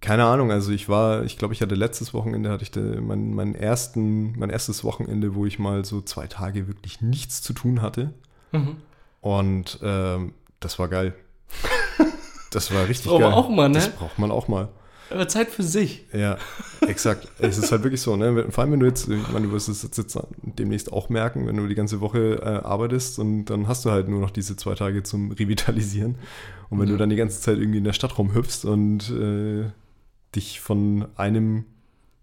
S2: keine Ahnung, also ich war, ich glaube, ich hatte letztes Wochenende, hatte ich da mein, mein, ersten, mein erstes Wochenende, wo ich mal so zwei Tage wirklich nichts zu tun hatte.
S1: Mhm.
S2: Und ähm, das war geil. Das war richtig
S1: Braucht man
S2: geil.
S1: auch mal, ne?
S2: Das braucht man auch mal.
S1: Aber Zeit für sich.
S2: Ja, exakt. es ist halt wirklich so, ne? Vor allem, wenn du jetzt, ich meine, du wirst es jetzt, demnächst auch merken, wenn du die ganze Woche äh, arbeitest und dann hast du halt nur noch diese zwei Tage zum Revitalisieren. Und wenn
S1: Ja.
S2: du dann die ganze Zeit irgendwie in der Stadt rumhüpfst und äh, dich von einem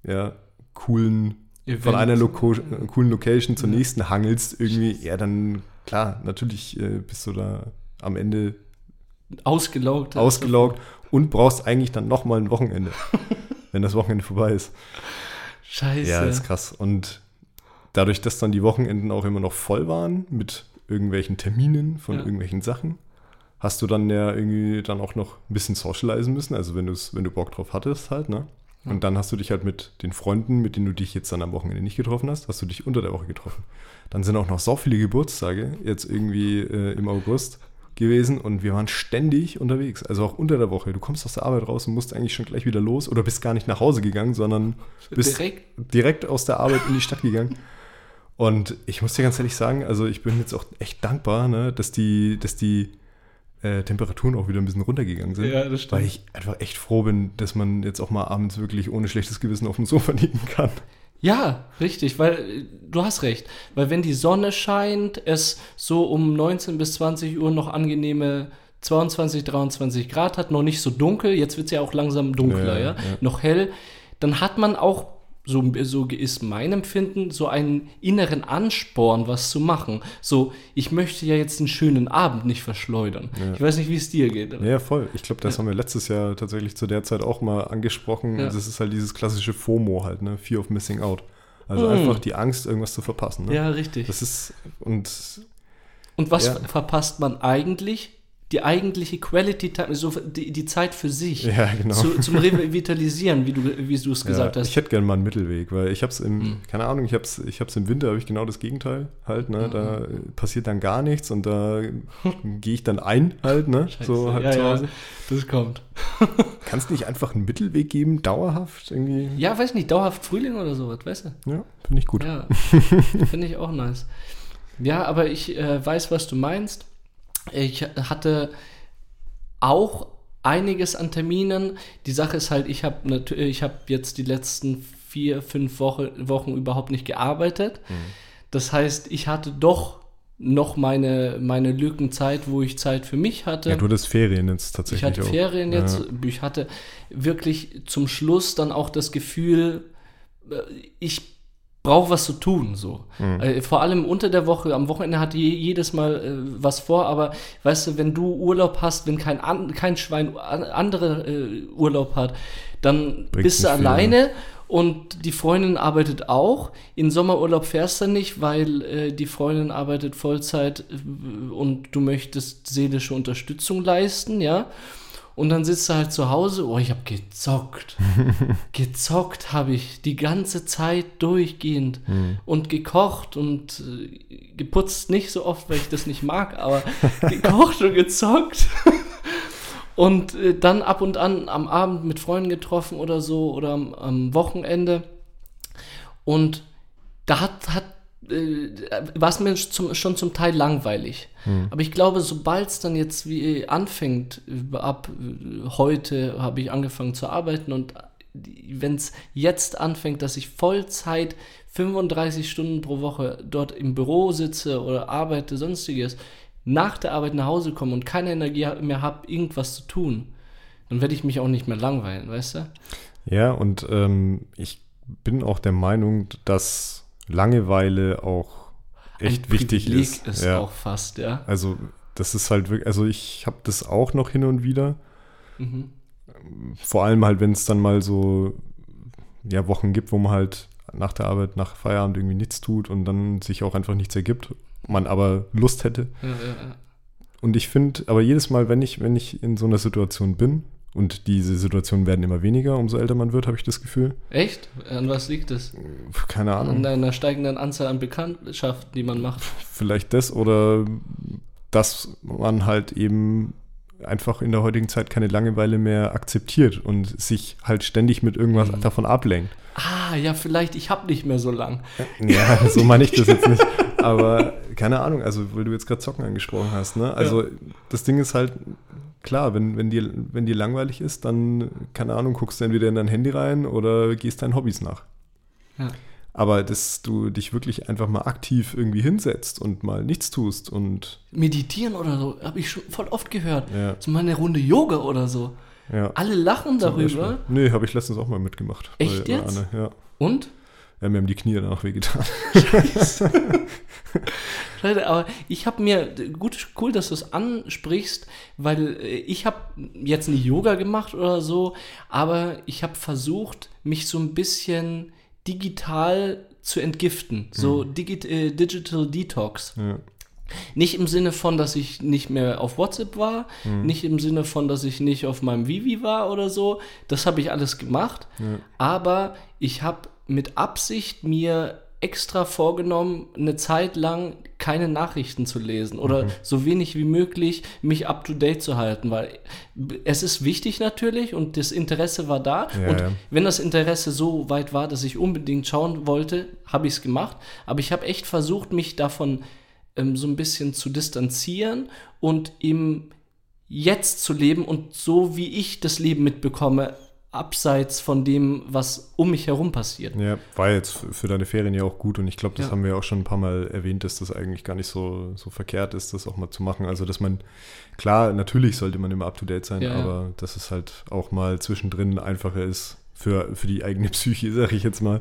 S2: ja, coolen, von
S1: Event.
S2: einer Loco äh, coolen Location zur
S1: Ja.
S2: nächsten hangelst, irgendwie, ja, dann klar, natürlich äh, bist du da am Ende
S1: Ausgelaugt.
S2: ausgelaugt und brauchst eigentlich dann nochmal ein Wochenende, wenn das Wochenende vorbei ist.
S1: Scheiße.
S2: Ja, ist krass. Und dadurch, dass dann die Wochenenden auch immer noch voll waren mit irgendwelchen Terminen von
S1: Ja.
S2: irgendwelchen Sachen, hast du dann ja irgendwie dann auch noch ein bisschen socialisen müssen, also wenn, wenn du Bock drauf hattest halt, ne?
S1: Ja.
S2: Und dann hast du dich halt mit den Freunden, mit denen du dich jetzt dann am Wochenende nicht getroffen hast, hast du dich unter der Woche getroffen. Dann sind auch noch so viele Geburtstage jetzt irgendwie äh, im August gewesen und wir waren ständig unterwegs, also auch unter der Woche. Du kommst aus der Arbeit raus und musst eigentlich schon gleich wieder los oder bist gar nicht nach Hause gegangen, sondern bist
S1: Direkt.
S2: direkt aus der Arbeit in die Stadt gegangen. Und ich muss dir ganz ehrlich sagen, also ich bin jetzt auch echt dankbar, ne, dass die, dass die äh, Temperaturen auch wieder ein bisschen runtergegangen sind.
S1: Ja, das stimmt.
S2: Weil ich einfach echt froh bin, dass man jetzt auch mal abends wirklich ohne schlechtes Gewissen auf dem Sofa liegen kann.
S1: Ja, richtig, weil äh, du hast recht. Weil wenn die Sonne scheint, es so um 19 bis 20 Uhr noch angenehme 22, 23 Grad hat, noch nicht so dunkel, jetzt wird es ja auch langsam dunkler,
S2: Ja,
S1: ja,
S2: ja.
S1: noch hell, dann hat man auch, so, so ist mein Empfinden, so einen inneren Ansporn, was zu machen. So, ich möchte ja jetzt einen schönen Abend nicht verschleudern.
S2: Ja.
S1: Ich weiß nicht, wie es dir geht.
S2: Ja, voll. Ich glaube, das haben wir letztes Jahr tatsächlich zu der Zeit auch mal angesprochen.
S1: Ja.
S2: Das ist halt dieses klassische FOMO halt, ne? Fear of Missing Out. Also
S1: Hm.
S2: einfach die Angst, irgendwas zu verpassen. Ne?
S1: Ja, richtig.
S2: Das ist, und
S1: Und was
S2: Ja.
S1: ver- verpasst man eigentlich? Die eigentliche Quality Time, so die, die Zeit für sich.
S2: ja, genau.
S1: Zu, zum Revitalisieren, wie du wie du es gesagt
S2: ja,
S1: hast.
S2: Ich hätte gerne mal einen Mittelweg, weil ich habe es im,
S1: Mhm.
S2: keine Ahnung, ich habe es ich hab's im Winter, habe ich genau das Gegenteil halt, ne? Da äh, passiert dann gar nichts und da gehe ich dann ein halt, ne? So halt
S1: ja,
S2: zu
S1: ja,
S2: Hause.
S1: das kommt.
S2: Kann es nicht einfach einen Mittelweg geben, dauerhaft irgendwie?
S1: Ja, weiß nicht, dauerhaft Frühling oder sowas, weißt du?
S2: Ja, finde ich gut.
S1: Ja, finde ich auch nice. Ja, aber ich äh, weiß, was du meinst. Ich hatte auch einiges an Terminen. Die Sache ist halt, ich habe ich habe jetzt die letzten vier, fünf Woche, Wochen überhaupt nicht gearbeitet. Das heißt, ich hatte doch noch meine, meine Lückenzeit, wo ich Zeit für mich hatte.
S2: Ja, du hattest Ferien jetzt tatsächlich
S1: Ich hatte
S2: auch.
S1: Ferien jetzt. Ich hatte wirklich zum Schluss dann auch das Gefühl, äh, ich brauche was zu tun. So.
S2: Mhm.
S1: Äh, vor allem unter der Woche. Am Wochenende hatte je, jedes Mal äh, was vor, aber weißt du, wenn du Urlaub hast, wenn kein, an, kein Schwein an, andere äh, Urlaub hat, dann
S2: Bringt's
S1: bist du
S2: viel,
S1: alleine. Und die Freundin arbeitet auch. In Sommerurlaub fährst du nicht, weil äh, die Freundin arbeitet Vollzeit äh, und du möchtest seelische Unterstützung leisten, ja. Und dann sitzt du halt zu Hause, oh, ich habe gezockt. gezockt habe ich die ganze Zeit durchgehend und gekocht und äh, geputzt nicht so oft, weil ich das nicht mag, aber gekocht und gezockt. Und äh, dann ab und an am Abend mit Freunden getroffen oder so oder am, am Wochenende. Und da hat, hat war es mir zum, schon zum Teil langweilig. Aber ich glaube, sobald es dann jetzt wie anfängt, äh, ab äh, heute habe ich angefangen zu arbeiten und wenn es jetzt anfängt, dass ich Vollzeit 35 Stunden pro Woche dort im Büro sitze oder arbeite, sonstiges, nach der Arbeit nach Hause komme und keine Energie mehr habe, irgendwas zu tun, dann werde ich mich auch nicht mehr langweilen, weißt du?
S2: Ja, und ähm, ich bin auch der Meinung, dass Langeweile auch echt
S1: Ein
S2: wichtig
S1: Privileg
S2: ist.
S1: ist
S2: ja.
S1: auch fast, ja.
S2: Also das ist halt wirklich, also ich habe das auch noch hin und wieder.
S1: Mhm.
S2: Vor allem halt, wenn es dann mal so ja, Wochen gibt, wo man halt nach der Arbeit, nach Feierabend irgendwie nichts tut und dann sich auch einfach nichts ergibt, man aber Lust hätte.
S1: Ja, ja, ja.
S2: Und ich finde, aber jedes Mal, wenn ich, wenn ich in so einer Situation bin, und diese Situationen werden immer weniger, umso älter man wird, habe ich das Gefühl.
S1: Echt? An was liegt es?
S2: Keine
S1: An
S2: Ahnung.
S1: einer steigenden Anzahl an Bekanntschaften, die man macht.
S2: Vielleicht das oder dass man halt eben einfach in der heutigen Zeit keine Langeweile mehr akzeptiert und sich halt ständig mit irgendwas
S1: Mhm.
S2: davon ablenkt.
S1: Ah, ja, vielleicht, ich habe nicht mehr so lang.
S2: Ja, so meine ich das jetzt nicht. Aber keine Ahnung, also weil du jetzt gerade Zocken angesprochen hast, ne? Also das Ding ist halt, klar, wenn, wenn, dir, wenn dir langweilig ist, dann, keine Ahnung, guckst du entweder in dein Handy rein oder gehst deinen Hobbys nach.
S1: Ja.
S2: Aber dass du dich wirklich einfach mal aktiv irgendwie hinsetzt und mal nichts tust und
S1: Meditieren oder so, habe ich schon voll oft gehört.
S2: Ja.
S1: So mal eine Runde Yoga oder so.
S2: ja.
S1: Alle lachen
S2: zum
S1: darüber.
S2: Beispiel. Nee, habe ich letztens auch mal mitgemacht.
S1: Echt jetzt?
S2: Anne, ja.
S1: Und?
S2: Ja. Mir haben die Knie danach wehgetan.
S1: Scheiße, aber ich habe mir, gut, cool, dass du es ansprichst, weil äh, ich habe jetzt nicht Yoga gemacht oder so, aber ich habe versucht, mich so ein bisschen digital zu entgiften. So Digi äh, Digital Detox.
S2: ja.
S1: Nicht im Sinne von, dass ich nicht mehr auf WhatsApp war, nicht im Sinne von, dass ich nicht auf meinem Vivi war oder so. Das habe ich alles gemacht. Aber ich habe mit Absicht mir extra vorgenommen, eine Zeit lang keine Nachrichten zu lesen oder so wenig wie möglich mich up to date zu halten, weil es ist wichtig natürlich und das Interesse war da.
S2: Ja,
S1: und
S2: ja.
S1: wenn das Interesse so weit war, dass ich unbedingt schauen wollte, habe ich es gemacht, aber ich habe echt versucht, mich davon ähm, so ein bisschen zu distanzieren und im Jetzt zu leben und so wie ich das Leben mitbekomme, abseits von dem, was um mich herum passiert.
S2: Ja, war jetzt für deine Ferien ja auch gut und ich glaube, das
S1: Ja.
S2: haben wir auch schon ein paar Mal erwähnt, dass das eigentlich gar nicht so, so verkehrt ist, das auch mal zu machen. Also, dass man, klar, natürlich sollte man immer up to date sein,
S1: Ja, ja.
S2: aber dass es halt auch mal zwischendrin einfacher ist für, für die eigene Psyche, sag ich jetzt mal,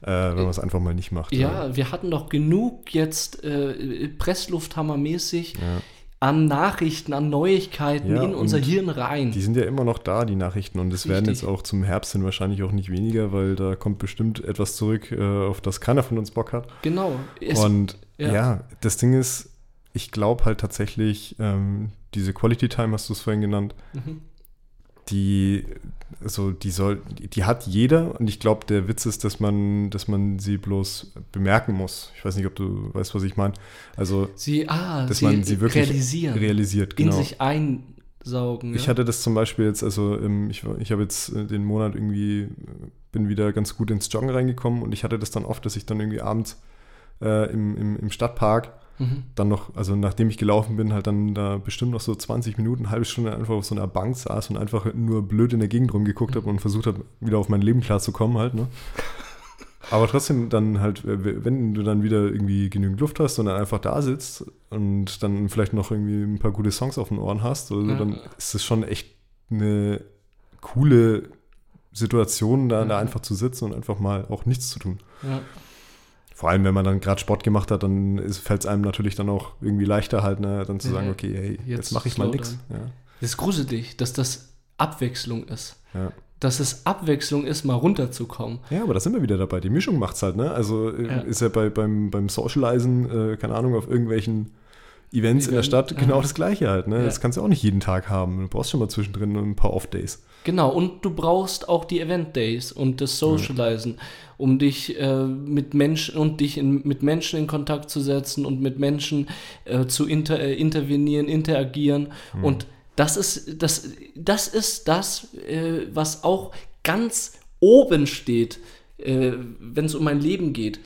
S2: äh, wenn man es einfach mal nicht macht.
S1: Ja, wir hatten doch genug jetzt äh, Presslufthammermäßig
S2: Ja.
S1: An Nachrichten, an Neuigkeiten
S2: Ja,
S1: in unser Hirn rein.
S2: Die sind ja immer noch da, die Nachrichten. Und es werden jetzt auch zum Herbst hin wahrscheinlich auch nicht weniger, weil da kommt bestimmt etwas zurück, äh, auf das keiner von uns Bock hat.
S1: genau. Es,
S2: Und
S1: ja.
S2: ja. das Ding ist, ich glaube halt tatsächlich, ähm, diese Quality Time hast du es vorhin genannt,
S1: Mhm.
S2: die, also die soll, die, hat jeder und ich glaube, der Witz ist, dass man, dass man sie bloß bemerken muss. Ich weiß nicht, ob du weißt, was ich meine. Also,
S1: sie, ah,
S2: dass
S1: sie,
S2: man sie wirklich
S1: realisieren,
S2: realisiert,
S1: in
S2: genau.
S1: sich einsaugen.
S2: Ich
S1: ja?
S2: hatte das zum Beispiel jetzt, also ähm, ich, ich habe jetzt äh, den Monat irgendwie, äh, bin wieder ganz gut ins Joggen reingekommen und ich hatte das dann oft, dass ich dann irgendwie abends äh, im, im, im Stadtpark
S1: Mhm.
S2: dann noch, also nachdem ich gelaufen bin, halt dann da bestimmt noch so 20 Minuten, eine halbe Stunde einfach auf so einer Bank saß und einfach nur blöd in der Gegend rumgeguckt habe und versucht habe, wieder auf mein Leben klarzukommen halt, ne? Aber trotzdem dann halt, äh, wenn du dann wieder irgendwie genügend Luft hast und dann einfach da sitzt und dann vielleicht noch irgendwie ein paar gute Songs auf den Ohren hast, so,
S1: Ja.
S2: dann ist es schon echt eine coole Situation, da, da
S1: Ja.
S2: einfach zu sitzen und einfach mal auch nichts zu tun.
S1: Ja.
S2: Vor allem, wenn man dann gerade Sport gemacht hat, dann fällt es einem natürlich dann auch irgendwie leichter halt, ne, dann zu
S1: Ja,
S2: sagen,
S1: ja.
S2: okay, hey, jetzt,
S1: Jetzt
S2: mache ich mal nichts. Ja.
S1: Das ist gruselig, dass das Abwechslung ist.
S2: Ja.
S1: Dass es Abwechslung ist, mal runterzukommen.
S2: ja, aber da sind wir wieder dabei. Die Mischung macht's halt, ne? Also äh, ist ja bei, beim, beim Socializen, äh, keine Ahnung, auf irgendwelchen Events in der Stadt
S1: ja.
S2: genau das Gleiche halt, ne?
S1: Ja.
S2: Das kannst du auch nicht jeden Tag haben. Du brauchst schon mal zwischendrin ein paar Off-Days.
S1: Genau, und du brauchst auch die Event Days und das Socializen, um dich äh, mit Menschen und dich in, mit Menschen in Kontakt zu setzen und mit Menschen äh, zu inter, äh, intervenieren, interagieren. Und das ist das, das ist das, äh, was auch ganz oben steht, äh, wenn es um mein Leben geht.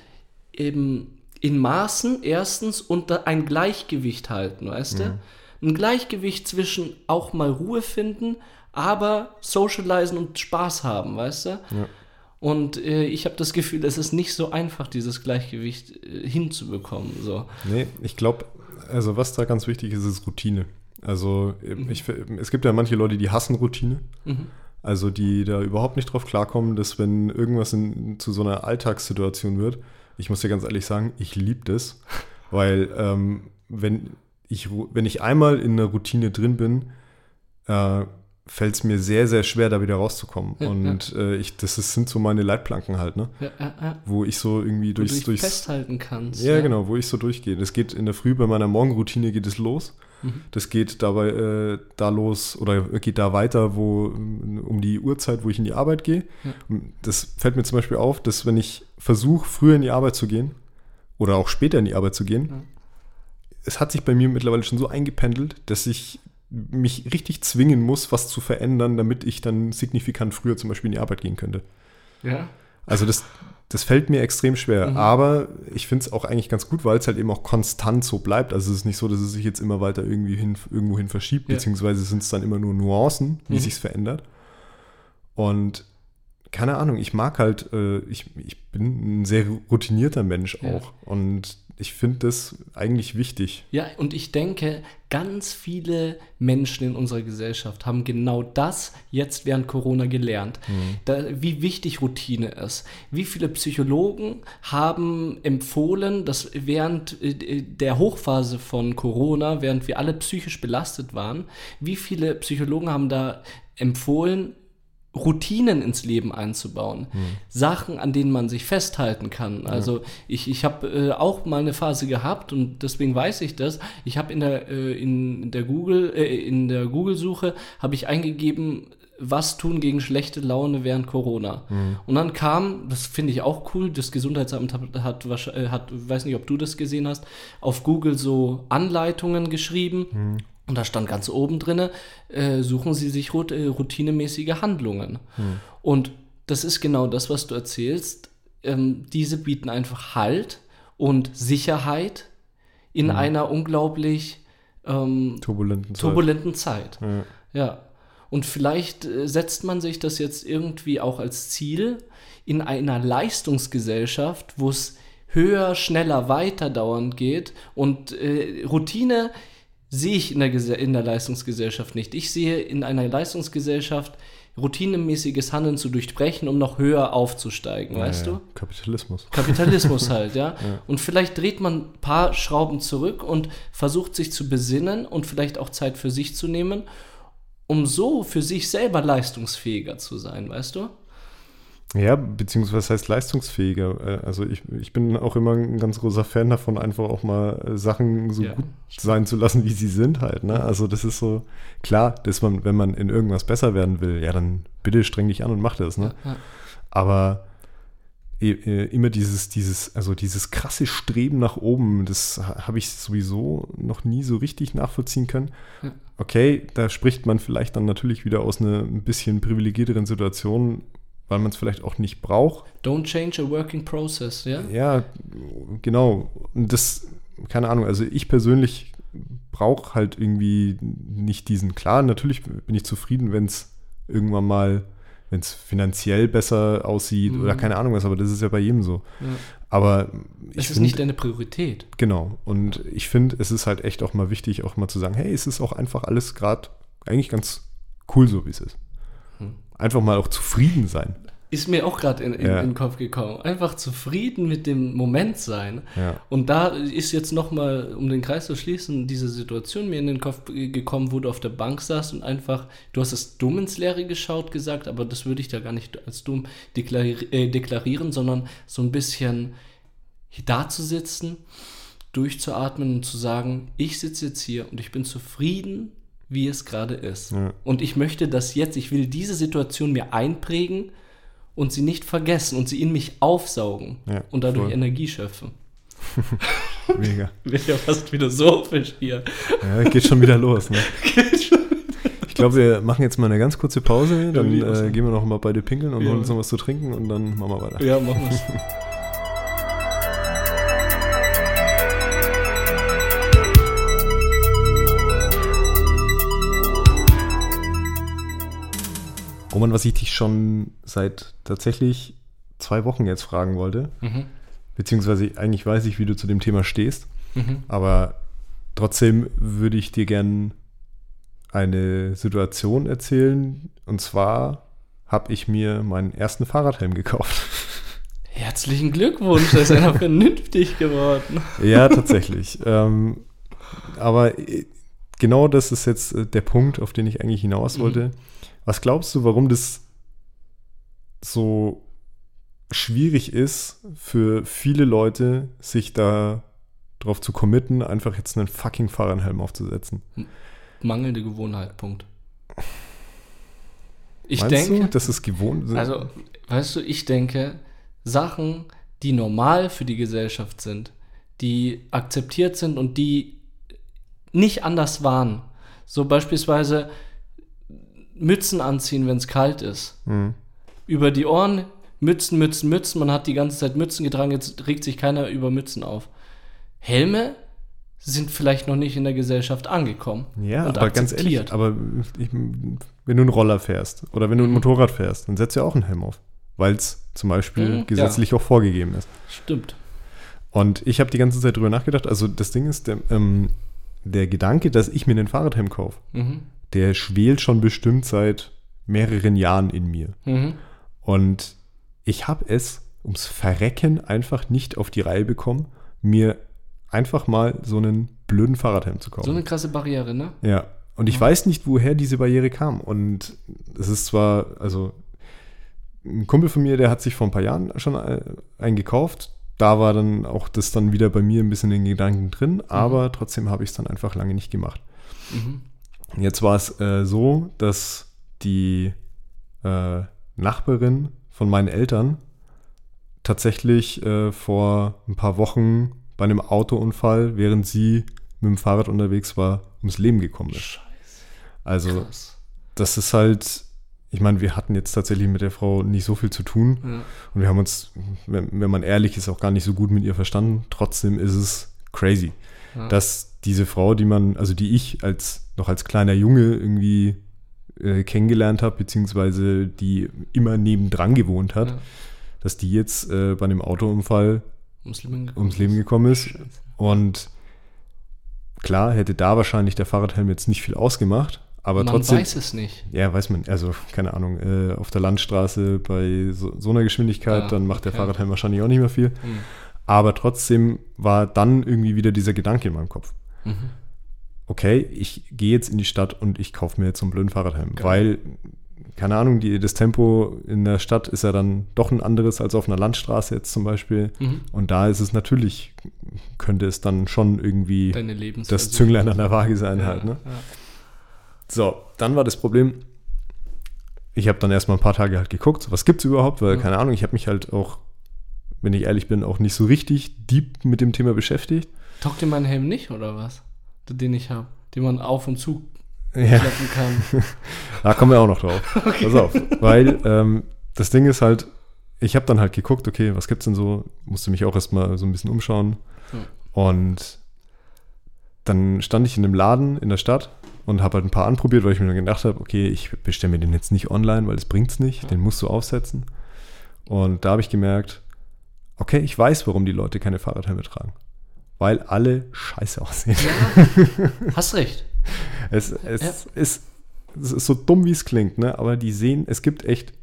S1: Eben in Maßen erstens und ein Gleichgewicht halten, weißt du? Ein Gleichgewicht zwischen auch mal Ruhe finden, aber socialisen und Spaß haben, weißt du?
S2: Ja.
S1: Und äh, ich habe das Gefühl, es ist nicht so einfach, dieses Gleichgewicht äh, hinzubekommen. So.
S2: Nee, ich glaube, also was da ganz wichtig ist, ist Routine. Also ich, es gibt ja manche Leute, die hassen Routine.
S1: Mhm.
S2: Also die da überhaupt nicht drauf klarkommen, dass wenn irgendwas in, zu so einer Alltagssituation wird, ich muss dir ganz ehrlich sagen, ich liebe das, weil ähm, wenn, ich, wenn ich einmal in einer Routine drin bin, äh, fällt es mir sehr, sehr schwer, da wieder rauszukommen.
S1: Ja,
S2: Und Äh, ich, das ist, sind so meine Leitplanken halt, ne?
S1: Ja, ja, ja.
S2: Wo ich so irgendwie durchs, durchs
S1: festhalten kannst.
S2: ja, genau, wo ich so durchgehe. Das geht in der Früh bei meiner Morgenroutine geht es los.
S1: Mhm.
S2: Das geht dabei äh, da los oder geht da weiter, wo um die Uhrzeit, wo ich in die Arbeit gehe.
S1: Ja.
S2: Das fällt mir zum Beispiel auf, dass wenn ich versuche, früher in die Arbeit zu gehen oder auch später in die Arbeit zu gehen,
S1: Ja.
S2: es hat sich bei mir mittlerweile schon so eingependelt, dass ich mich richtig zwingen muss, was zu verändern, damit ich dann signifikant früher zum Beispiel in die Arbeit gehen könnte.
S1: Ja.
S2: Also das, das fällt mir extrem schwer.
S1: Mhm.
S2: Aber ich finde es auch eigentlich ganz gut, weil es halt eben auch konstant so bleibt. Also es ist nicht so, dass es sich jetzt immer weiter irgendwie hin, irgendwo hin verschiebt,
S1: Ja.
S2: beziehungsweise sind es dann immer nur Nuancen, wie
S1: Mhm.
S2: sich's verändert. Und keine Ahnung, ich mag halt, äh, ich, ich bin ein sehr routinierter Mensch
S1: Ja.
S2: auch. Und ich finde das eigentlich wichtig.
S1: Ja, und ich denke, ganz viele Menschen in unserer Gesellschaft haben genau das jetzt während Corona gelernt. Da, wie wichtig Routine ist. Wie viele Psychologen haben empfohlen, dass während äh, der Hochphase von Corona, während wir alle psychisch belastet waren, wie viele Psychologen haben da empfohlen, Routinen ins Leben einzubauen. Sachen, an denen man sich festhalten kann. Also ich, ich habe äh, auch mal eine Phase gehabt und deswegen weiß ich das. Ich habe in der, äh, in der Google, äh, in der Google-Suche habe ich eingegeben, was tun gegen schlechte Laune während Corona. Und dann kam, das finde ich auch cool, das Gesundheitsamt hat, hat, äh, hat, weiß nicht, ob du das gesehen hast, auf Google so Anleitungen geschrieben. Und da stand ganz oben drinne, äh, suchen Sie sich rut äh, routinemäßige Handlungen. Und das ist genau das, was du erzählst. Ähm, diese bieten einfach Halt und Sicherheit in einer unglaublich ähm,
S2: Turbulenten Zeit.
S1: turbulenten Zeit.
S2: Ja.
S1: Ja. Und vielleicht äh, setzt man sich das jetzt irgendwie auch als Ziel in einer Leistungsgesellschaft, wo es höher, schneller, weiter dauernd geht. Und äh, Routine sehe ich in der, in der Leistungsgesellschaft nicht. Ich sehe in einer Leistungsgesellschaft routinemäßiges Handeln zu durchbrechen, um noch höher aufzusteigen, weißt
S2: Ja,
S1: du?
S2: ja. Kapitalismus.
S1: Kapitalismus halt, ja? Und vielleicht dreht man ein paar Schrauben zurück und versucht sich zu besinnen und vielleicht auch Zeit für sich zu nehmen, um so für sich selber leistungsfähiger zu sein, weißt du?
S2: Ja, beziehungsweise heißt leistungsfähiger. Äh, Also ich, ich bin auch immer ein ganz großer Fan davon, einfach auch mal äh, Sachen so
S1: Ja.
S2: gut sein zu lassen, wie sie sind halt. Ne? Also das ist so, klar, dass man, wenn man in irgendwas besser werden will, ja, dann bitte streng dich an und mach das. Ne?
S1: Ja.
S2: Aber eh, eh, immer dieses, dieses, also dieses krasse Streben nach oben, das ha- habe ich sowieso noch nie so richtig nachvollziehen können.
S1: Ja.
S2: Okay, da spricht man vielleicht dann natürlich wieder aus einer ein bisschen privilegierteren Situation, weil man es vielleicht auch nicht braucht.
S1: Don't change a working process, ja?
S2: Ja, genau. Und das, keine Ahnung, also ich persönlich brauche halt irgendwie nicht diesen, klar, natürlich bin ich zufrieden, wenn es irgendwann mal wenn es finanziell besser aussieht
S1: Mhm.
S2: oder keine Ahnung was, aber das ist ja bei jedem so.
S1: Ja.
S2: Aber ich
S1: Es ist
S2: find-
S1: nicht deine Priorität.
S2: Genau. Und ich finde, es ist halt echt auch mal wichtig, auch mal zu sagen, hey, es ist auch einfach alles gerade eigentlich ganz cool, so wie es ist. Einfach mal auch zufrieden sein.
S1: Ist mir auch gerade in, in,
S2: Ja.
S1: in den Kopf gekommen. Einfach zufrieden mit dem Moment sein.
S2: Ja.
S1: Und da ist jetzt nochmal, um den Kreis zu schließen, diese Situation mir in den Kopf gekommen, wo du auf der Bank saßt und einfach, du hast es dumm ins Leere geschaut gesagt, aber das würde ich da gar nicht als dumm deklari äh, deklarieren, sondern so ein bisschen da zu sitzen, durchzuatmen und zu sagen, ich sitze jetzt hier und ich bin zufrieden, wie es gerade ist.
S2: Ja.
S1: Und ich möchte das jetzt, ich will diese Situation mir einprägen und sie nicht vergessen und sie in mich aufsaugen
S2: Ja,
S1: und dadurch
S2: voll.
S1: Energie schöpfen.
S2: Mega.
S1: Wird ja fast philosophisch hier.
S2: Ja, geht schon wieder los. Ne? Ich glaube, wir machen jetzt mal eine ganz kurze Pause. Dann
S1: auch
S2: äh, gehen wir noch mal beide pinkeln und
S1: Ja.
S2: holen uns noch was zu trinken und dann machen wir weiter.
S1: Ja, machen wir's.
S2: Roman, was ich dich schon seit tatsächlich zwei Wochen jetzt fragen wollte,
S1: Mhm.
S2: beziehungsweise eigentlich weiß ich, wie du zu dem Thema stehst,
S1: Mhm.
S2: aber trotzdem würde ich dir gern eine Situation erzählen. Und zwar habe ich mir meinen ersten Fahrradhelm gekauft.
S1: Herzlichen Glückwunsch, da ist einer vernünftig geworden.
S2: Ja, tatsächlich. ähm, aber genau das ist jetzt der Punkt, auf den ich eigentlich hinaus
S1: Mhm.
S2: Was glaubst du, warum das so schwierig ist für viele Leute, sich da drauf zu committen, einfach jetzt einen fucking Fahrradhelm aufzusetzen?
S1: Mangelnde Gewohnheit, Punkt. Ich
S2: Meinst
S1: denke,
S2: du, das ist gewohnt?
S1: also, weißt du, ich denke, Sachen, die normal für die Gesellschaft sind, die akzeptiert sind und die nicht anders waren. So beispielsweise Mützen anziehen, wenn es kalt ist.
S2: Hm.
S1: Über die Ohren, Mützen, Mützen, Mützen. Man hat die ganze Zeit Mützen getragen, jetzt regt sich keiner über Mützen auf. Helme sind vielleicht noch nicht in der Gesellschaft angekommen.
S2: Ja, aber ganz ehrlich, aber ich, wenn du einen Roller fährst oder wenn du ein
S1: Mhm.
S2: Motorrad fährst, dann setzt du ja auch einen Helm auf, weil es zum Beispiel
S1: Mhm,
S2: gesetzlich auch vorgegeben ist.
S1: Stimmt.
S2: Und ich habe die ganze Zeit drüber nachgedacht. Also das Ding ist, der, ähm, der Gedanke, dass ich mir einen Fahrradhelm kaufe,
S1: Mhm.
S2: Der schwelt schon bestimmt seit mehreren Jahren in mir.
S1: Mhm.
S2: Und ich habe es ums Verrecken einfach nicht auf die Reihe bekommen, mir einfach mal so einen blöden Fahrradhelm zu kaufen.
S1: So eine krasse Barriere, ne?
S2: Ja, und ich weiß nicht, woher diese Barriere kam. Und es ist zwar, also ein Kumpel von mir, der hat sich vor ein paar Jahren schon äh, einen gekauft. Da war dann auch das dann wieder bei mir ein bisschen in den Gedanken drin, aber trotzdem habe ich es dann einfach lange nicht gemacht.
S1: Mhm.
S2: Jetzt war es äh, so, dass die äh, Nachbarin von meinen Eltern tatsächlich äh, vor ein paar Wochen bei einem Autounfall, während sie mit dem Fahrrad unterwegs war, ums Leben gekommen ist.
S1: Scheiße.
S2: Also
S1: Krass.
S2: das ist halt, ich meine, wir hatten jetzt tatsächlich mit der Frau nicht so viel zu tun
S1: Ja.
S2: und wir haben uns, wenn, wenn man ehrlich ist, auch gar nicht so gut mit ihr verstanden. Trotzdem ist es crazy,
S1: Ja.
S2: dass diese Frau, die man, also die ich als noch als kleiner Junge irgendwie äh, kennengelernt habe, beziehungsweise die immer nebendran gewohnt hat,
S1: Ja.
S2: dass die jetzt äh, bei einem Autounfall
S1: Ums Leben gekommen.
S2: ums Leben gekommen ist.
S1: Scheiße.
S2: Und klar hätte da wahrscheinlich der Fahrradhelm jetzt nicht viel ausgemacht, aber
S1: Man
S2: trotzdem.
S1: weiß es nicht.
S2: Ja, weiß man, also keine Ahnung, äh, auf der Landstraße bei so, so einer Geschwindigkeit,
S1: Ah,
S2: dann macht der
S1: okay.
S2: Fahrradhelm wahrscheinlich auch nicht mehr viel.
S1: Mhm.
S2: Aber trotzdem war dann irgendwie wieder dieser Gedanke in meinem Kopf.
S1: Mhm.
S2: Okay, ich gehe jetzt in die Stadt und ich kaufe mir jetzt so einen blöden Fahrradhelm,
S1: Geil.
S2: weil, keine Ahnung, die, das Tempo in der Stadt ist ja dann doch ein anderes als auf einer Landstraße jetzt zum Beispiel.
S1: Mhm.
S2: Und da ist es natürlich, könnte es dann schon irgendwie das Zünglein an der Waage sein halt, ne?
S1: Ja.
S2: So, dann war das Problem, ich habe dann erstmal ein paar Tage halt geguckt, was gibt's überhaupt, weil,
S1: Mhm.
S2: keine Ahnung, ich habe mich halt auch, wenn ich ehrlich bin, auch nicht so richtig deep mit dem Thema beschäftigt.
S1: Taugt dir mein Helm nicht, oder was? Den ich habe. Den man auf und zu
S2: Ja,
S1: klappen kann.
S2: da kommen wir auch noch drauf. Pass auf, weil ähm, das Ding ist halt, ich habe dann halt geguckt, okay, was gibt's denn so, musste mich auch erstmal so ein bisschen umschauen
S1: Ja.
S2: und dann stand ich in einem Laden in der Stadt und habe halt ein paar anprobiert, weil ich mir dann gedacht habe, okay, ich bestelle mir den jetzt nicht online, weil es bringt's nicht, den musst du aufsetzen. Und da habe ich gemerkt, okay, ich weiß, warum die Leute keine Fahrradhelme tragen. Weil alle scheiße aussehen.
S1: Ja, hast recht.
S2: es, es, ja. ist, es ist so dumm, wie es klingt, ne? aber die sehen, es gibt echt,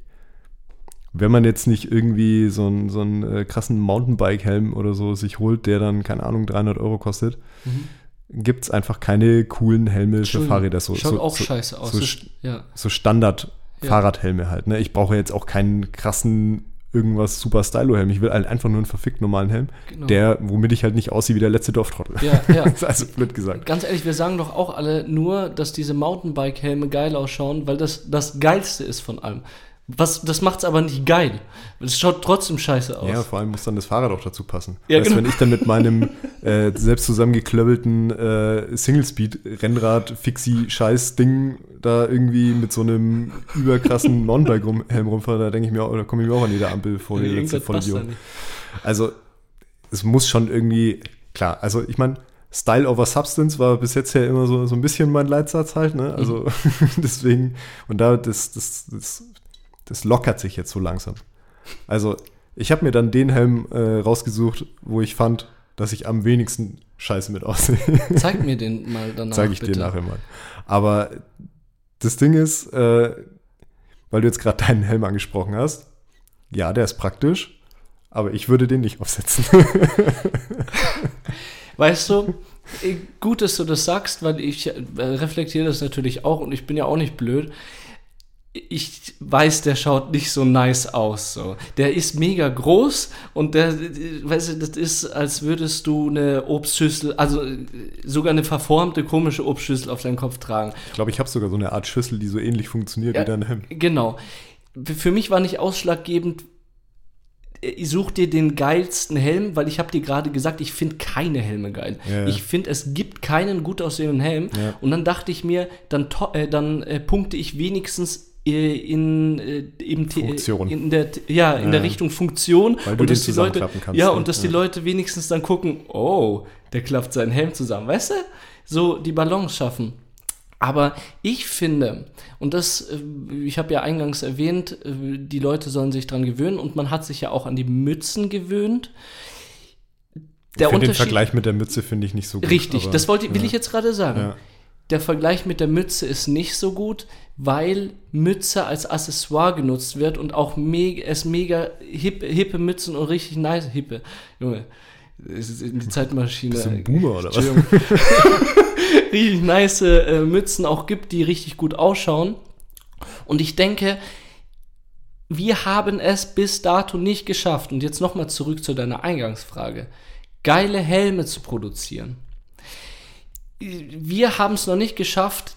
S2: wenn man jetzt nicht irgendwie so einen, so einen äh, krassen Mountainbike-Helm oder so sich holt, der dann, keine Ahnung, 300 Euro kostet, mhm gibt es einfach keine coolen Helme für Fahrräder. So,
S1: Schaut
S2: so,
S1: auch
S2: so,
S1: scheiße aus.
S2: So, ja. so Standard Fahrradhelme halt. Ne? Ich brauche jetzt auch keinen krassen irgendwas super Stylo-Helm. Ich will halt einfach nur einen verfickt normalen Helm, genau. der, womit ich halt nicht aussehe wie der letzte Dorftrottel.
S1: Ja, ja.
S2: also blöd gesagt.
S1: Ganz ehrlich, wir sagen doch auch alle nur, dass diese Mountainbike-Helme geil ausschauen, weil das das Geilste ist von allem. Was, das macht es aber nicht geil. Es schaut trotzdem scheiße aus.
S2: Ja, vor allem muss dann das Fahrrad auch dazu passen. Ja, weißt, genau. wenn ich dann mit meinem äh, selbst zusammengeklöppelten äh, Single-Speed-Rennrad-Fixie-Scheiß-Ding da irgendwie mit so einem überkrassen Mountainbike-Helm rumfahre, da denke ich mir, auch, da komme ich mir auch an jeder Ampel vor, die letzte Vollidiot. Also, es muss schon irgendwie, klar, also ich meine, Style over Substance war bis jetzt ja immer so, so ein bisschen mein Leitsatz halt, ne? Also mhm. deswegen, und da, das, das, das das lockert sich jetzt so langsam. Also, ich habe mir dann den Helm äh, rausgesucht, wo ich fand, dass ich am wenigsten scheiße mit aussehe.
S1: Zeig mir den mal danach.
S2: Zeige ich bitte. dir nachher mal. Aber das Ding ist, äh, weil du jetzt gerade deinen Helm angesprochen hast, ja, der ist praktisch, aber ich würde den nicht aufsetzen.
S1: weißt du, gut, dass du das sagst, weil ich äh, reflektiere das natürlich auch und ich bin ja auch nicht blöd ich weiß, der schaut nicht so nice aus. So. Der ist mega groß und der, weißt du, das ist, als würdest du eine Obstschüssel, also sogar eine verformte, komische Obstschüssel auf deinen Kopf tragen.
S2: Ich glaube, ich habe sogar so eine Art Schüssel, die so ähnlich funktioniert ja, wie dein Hemd.
S1: Genau. Für mich war nicht ausschlaggebend, ich such dir den geilsten Helm, weil ich habe dir gerade gesagt, ich finde keine Helme geil. Ja, Ich finde, es gibt keinen gut aussehenden Helm. Ja. Und dann dachte ich mir, dann, äh, dann äh, punkte ich wenigstens äh, in äh,
S2: Funktion.
S1: in der ja in ja. der Richtung Funktion
S2: Weil du
S1: und
S2: dass die Leute kannst,
S1: ja und dass ja. die Leute wenigstens dann gucken oh der klappt seinen Helm zusammen weißt du so die Balance schaffen aber ich finde und das äh, ich habe ja eingangs erwähnt die Leute sollen sich dran gewöhnen und man hat sich ja auch an die Mützen gewöhnt
S2: der ich den Vergleich mit der Mütze finde ich nicht so gut.
S1: Richtig, das wollte, will ja. ich jetzt gerade sagen. Ja der Vergleich mit der Mütze ist nicht so gut, weil Mütze als Accessoire genutzt wird und auch me es mega hippe, hippe Mützen und richtig nice hippe. Junge, es ist in die Zeitmaschine.
S2: Bist du ein Boomer oder was?
S1: richtig nice äh, Mützen auch gibt, die richtig gut ausschauen. Und ich denke, wir haben es bis dato nicht geschafft. Und jetzt nochmal zurück zu deiner Eingangsfrage. Geile Helme zu produzieren wir haben es noch nicht geschafft,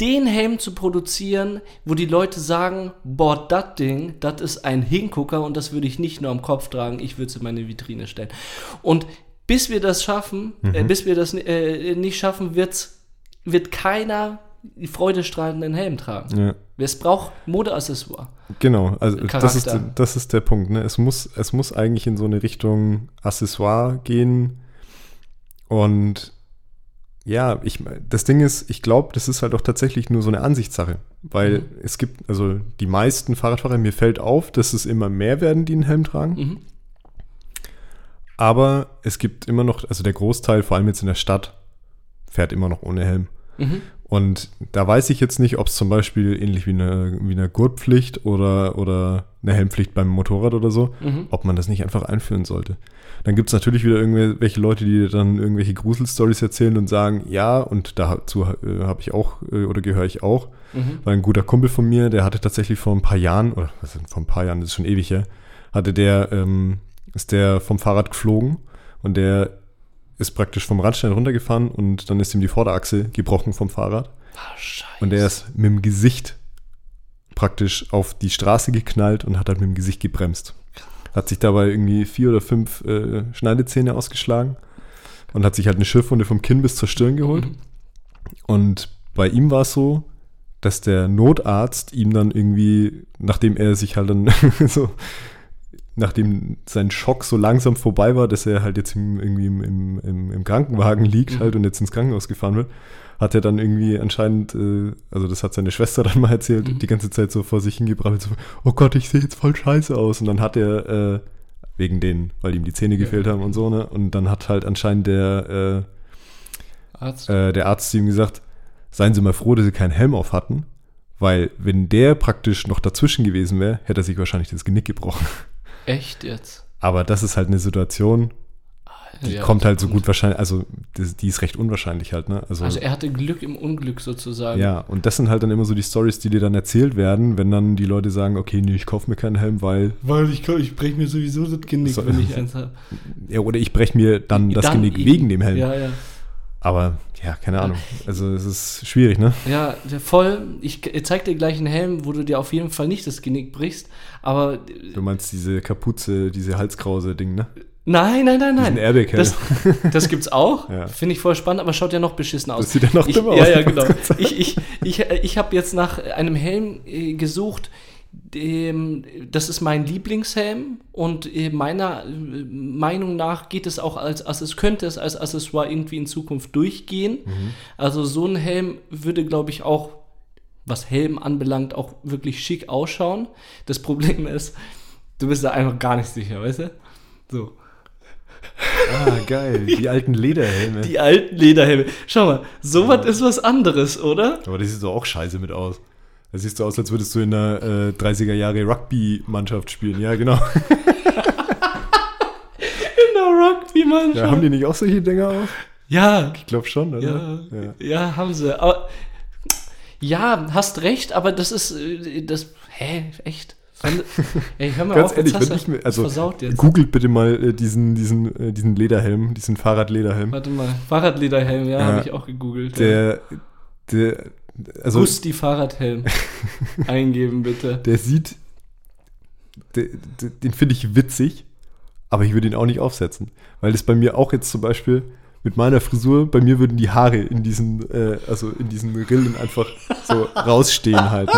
S1: den Helm zu produzieren, wo die Leute sagen, boah, das Ding, das ist ein Hingucker und das würde ich nicht nur am Kopf tragen, ich würde es in meine Vitrine stellen. Und bis wir das schaffen, äh, mhm. äh, bis wir das äh, nicht schaffen, wird's, wird keiner die freudestrahlenden Helm tragen. Ja. Es braucht Modeaccessoire.
S2: Genau, also das ist, das ist der Punkt. Ne? Es, muss, es muss eigentlich in so eine Richtung Accessoire gehen und ja, ich, das Ding ist, ich glaube, das ist halt auch tatsächlich nur so eine Ansichtssache. Weil mhm. es gibt, also die meisten Fahrradfahrer, mir fällt auf, dass es immer mehr werden, die einen Helm tragen. Mhm. Aber es gibt immer noch, also der Großteil, vor allem jetzt in der Stadt, fährt immer noch ohne Helm. Mhm. Und da weiß ich jetzt nicht, ob es zum Beispiel ähnlich wie eine, wie eine Gurtpflicht oder, oder eine Helmpflicht beim Motorrad oder so, mhm. ob man das nicht einfach einführen sollte. Dann gibt es natürlich wieder irgendwelche Leute, die dann irgendwelche Gruselstories erzählen und sagen, ja, und dazu äh, habe ich auch äh, oder gehöre ich auch, mhm. weil ein guter Kumpel von mir, der hatte tatsächlich vor ein paar Jahren, oder was ist, vor ein paar Jahren, das ist schon ewig her, hatte der, ähm, ist der vom Fahrrad geflogen und der ist praktisch vom Radstein runtergefahren und dann ist ihm die Vorderachse gebrochen vom Fahrrad.
S1: Scheiße.
S2: Und der ist mit dem Gesicht praktisch auf die Straße geknallt und hat halt mit dem Gesicht gebremst hat sich dabei irgendwie vier oder fünf äh, Schneidezähne ausgeschlagen und hat sich halt eine Schürfwunde vom Kinn bis zur Stirn geholt. Mhm. Und bei ihm war es so, dass der Notarzt ihm dann irgendwie, nachdem er sich halt dann so nachdem sein Schock so langsam vorbei war, dass er halt jetzt im, irgendwie im, im, im, Krankenwagen liegt
S1: Mhm.
S2: halt und jetzt ins Krankenhaus gefahren wird, hat er dann irgendwie anscheinend, äh, also das hat seine Schwester dann mal erzählt,
S1: Mhm.
S2: die ganze Zeit so vor sich hingebracht, so, oh Gott, ich sehe jetzt voll scheiße aus. Und dann hat er, äh, wegen den, weil ihm die Zähne gefehlt haben und so, ne? Und dann hat halt anscheinend der,
S1: Arzt.
S2: äh, äh, der Arzt zu ihm gesagt, seien Sie mal froh, dass Sie keinen Helm auf hatten, weil wenn der praktisch noch dazwischen gewesen wäre, hätte er sich wahrscheinlich das Genick gebrochen.
S1: Echt jetzt?
S2: Aber das ist halt eine Situation, die
S1: Ja,
S2: kommt halt so gut wahrscheinlich, also die ist recht unwahrscheinlich halt, ne? Also,
S1: Also er hatte Glück im Unglück sozusagen.
S2: ja, und das sind halt dann immer so die Stories, die dir dann erzählt werden, wenn dann die Leute sagen, okay, nee, ich kaufe mir keinen Helm, weil,
S1: Weil ich, ich breche mir sowieso das Genick,
S2: So-
S1: wenn ich eins habe.
S2: ja, oder ich breche mir dann das
S1: Dann
S2: Genick
S1: eben.
S2: wegen dem Helm.
S1: Ja, ja.
S2: Aber, ja, keine Ahnung. Also es ist schwierig, ne?
S1: Ja, voll. Ich zeig dir gleich einen Helm, wo du dir auf jeden Fall nicht das Genick brichst. Aber äh,
S2: Du meinst diese Kapuze, diese Halskrause-Ding, ne?
S1: nein, nein, nein, nein.
S2: Airbag-Helm.
S1: Das, das gibt's auch.
S2: Ja.
S1: Finde ich voll spannend, aber schaut ja noch beschissen aus.
S2: Das sieht ja noch
S1: ich,
S2: dümmer
S1: ja,
S2: aus.
S1: Ja, genau. Ich, ich, ich, ich habe jetzt nach einem Helm äh, gesucht. Dem, das ist mein Lieblingshelm und meiner äh, Meinung nach geht es auch als, als es könnte es als Accessoire irgendwie in Zukunft durchgehen.
S2: Mhm.
S1: Also so ein Helm würde, glaube ich, auch was Helm anbelangt, auch wirklich schick ausschauen. Das Problem ist, du bist da einfach gar nicht sicher, weißt du? So.
S2: Ah, geil. Die alten Lederhelme.
S1: Die alten Lederhelme. Schau mal, sowas ist was anderes, oder?
S2: Aber das sieht doch auch scheiße mit aus. Das siehst du aus, als würdest du in einer äh, 30er Jahre Rugby-Mannschaft spielen. Ja, genau.
S1: In der Rugby-Mannschaft.
S2: Ja, haben die nicht auch solche Dinger auf?
S1: Ja,
S2: Ich glaube schon, oder?
S1: ja,
S2: Ja.
S1: ja, haben sie. Aber ja, hast recht, aber das ist äh, das. Hä, echt? Ey, hör mal
S2: Ganz
S1: auf,
S2: ehrlich, wenn ich mir, also googelt bitte mal äh, diesen, diesen, äh, diesen Lederhelm, diesen Fahrradlederhelm.
S1: Warte mal, Fahrradlederhelm, ja,
S2: Ja.
S1: habe ich auch gegoogelt. ja.
S2: Der, der, also
S1: Gusti Fahrradhelm. Eingeben bitte.
S2: der sieht, der, der, den finde ich witzig, aber ich würde ihn auch nicht aufsetzen. Weil das bei mir auch jetzt zum Beispiel mit meiner Frisur, bei mir würden die Haare in diesen, äh, also in diesen Rillen einfach so rausstehen halt.